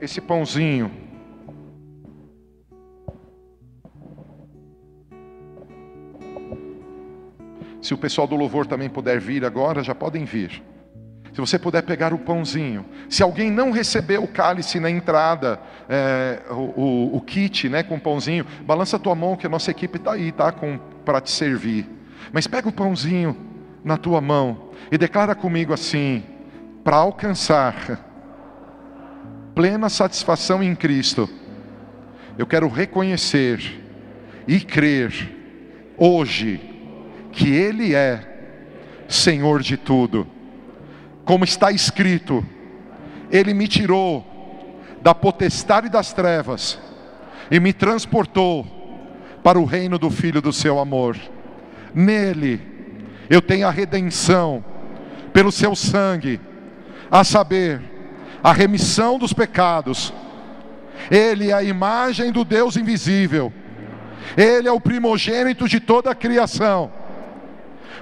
esse pãozinho. Se o pessoal do louvor também puder vir agora, já podem vir. Se você puder pegar o pãozinho. Se alguém não recebeu o cálice na entrada, é, o, o, o, kit né, com o pãozinho, balança a tua mão que a nossa equipe está aí, tá? Para te servir. Mas pega o pãozinho na tua mão e declara comigo assim: para alcançar plena satisfação em Cristo, eu quero reconhecer e crer hoje que Ele é Senhor de tudo como está escrito: Ele me tirou da potestade das trevas e me transportou para o reino do Filho do seu amor. Nele eu tenho a redenção pelo seu sangue, a saber, a remissão dos pecados. Ele é a imagem do Deus invisível. Ele é o primogênito de toda a criação.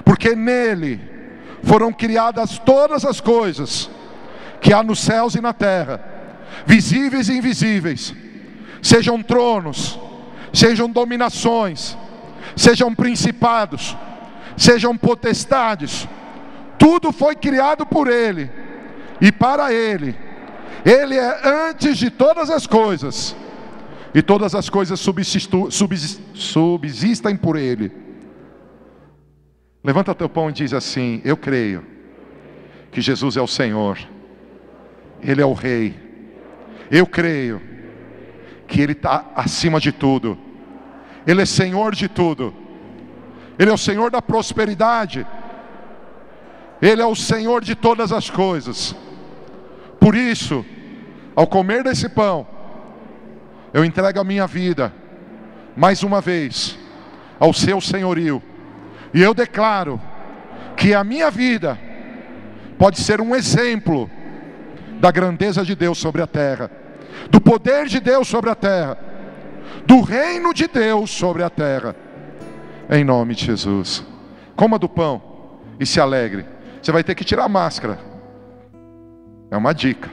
Porque nele foram criadas todas as coisas que há nos céus e na terra, visíveis e invisíveis, sejam tronos, sejam dominações, sejam principados, sejam potestades, Tudo foi criado por Ele e para Ele. Ele é antes de todas as coisas, e todas as coisas subsistem por Ele. Levanta teu pão e diz assim: Eu creio que Jesus é o Senhor, Ele é o Rei. Eu creio que Ele está acima de tudo, Ele é Senhor de tudo, Ele é o Senhor da prosperidade, Ele é o Senhor de todas as coisas. Por isso, ao comer desse pão, eu entrego a minha vida, mais uma vez, ao seu senhorio, e eu declaro que a minha vida pode ser um exemplo da grandeza de Deus sobre a terra, do poder de Deus sobre a terra, do reino de Deus sobre a terra, em nome de Jesus. Coma do pão e se alegre. Você vai ter que tirar a máscara. É uma dica.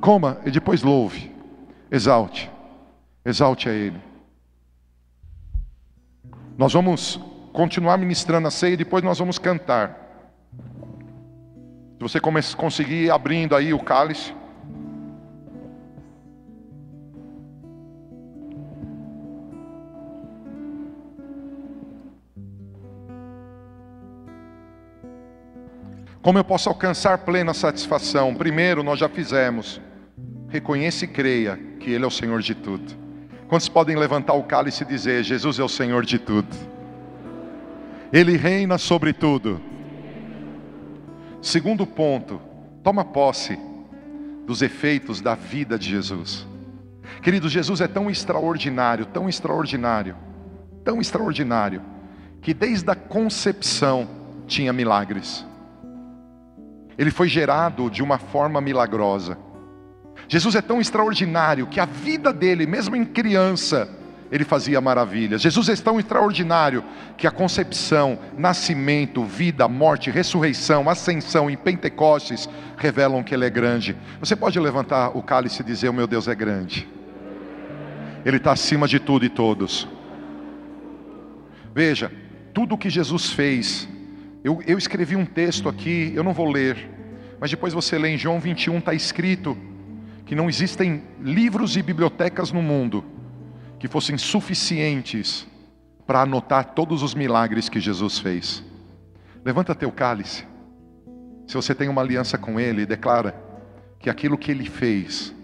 Coma e depois louve. Exalte. Exalte a Ele. Nós vamos continuar ministrando a ceia e depois nós vamos cantar. Se você conseguir ir abrindo aí o cálice. Como eu posso alcançar plena satisfação? Primeiro, nós já fizemos. Reconheça e creia que Ele é o Senhor de tudo. Quantos podem levantar o cálice e dizer: Jesus é o Senhor de tudo? Ele reina sobre tudo. Segundo ponto, toma posse dos efeitos da vida de Jesus. Querido, Jesus é tão extraordinário, tão extraordinário, tão extraordinário, que desde a concepção tinha milagres ele foi gerado de uma forma milagrosa. Jesus é tão extraordinário que a vida dele, mesmo em criança, ele fazia maravilhas. Jesus é tão extraordinário que a concepção, nascimento, vida, morte, ressurreição, ascensão em Pentecostes revelam que ele é grande. Você pode levantar o cálice e dizer: O meu Deus é grande. Ele está acima de tudo e todos. Veja, tudo o que Jesus fez eu, eu escrevi um texto aqui, eu não vou ler, mas depois você lê em João 21, está escrito que não existem livros e bibliotecas no mundo que fossem suficientes para anotar todos os milagres que Jesus fez. Levanta teu cálice. Se você tem uma aliança com Ele, declara que aquilo que Ele fez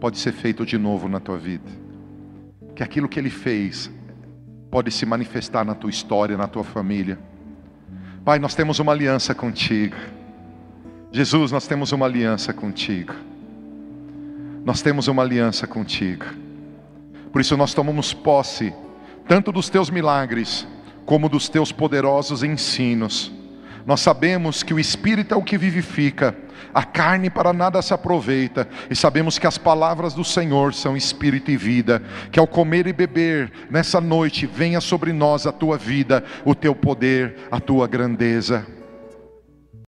pode ser feito de novo na tua vida. Que aquilo que Ele fez pode se manifestar na tua história, na tua família. Pai, nós temos uma aliança contigo. Jesus, nós temos uma aliança contigo. Nós temos uma aliança contigo. Por isso nós tomamos posse tanto dos teus milagres como dos teus poderosos ensinos. Nós sabemos que o Espírito é o que vivifica, a carne para nada se aproveita, e sabemos que as palavras do Senhor são Espírito e vida, que ao comer e beber nessa noite venha sobre nós a tua vida, o teu poder, a tua grandeza.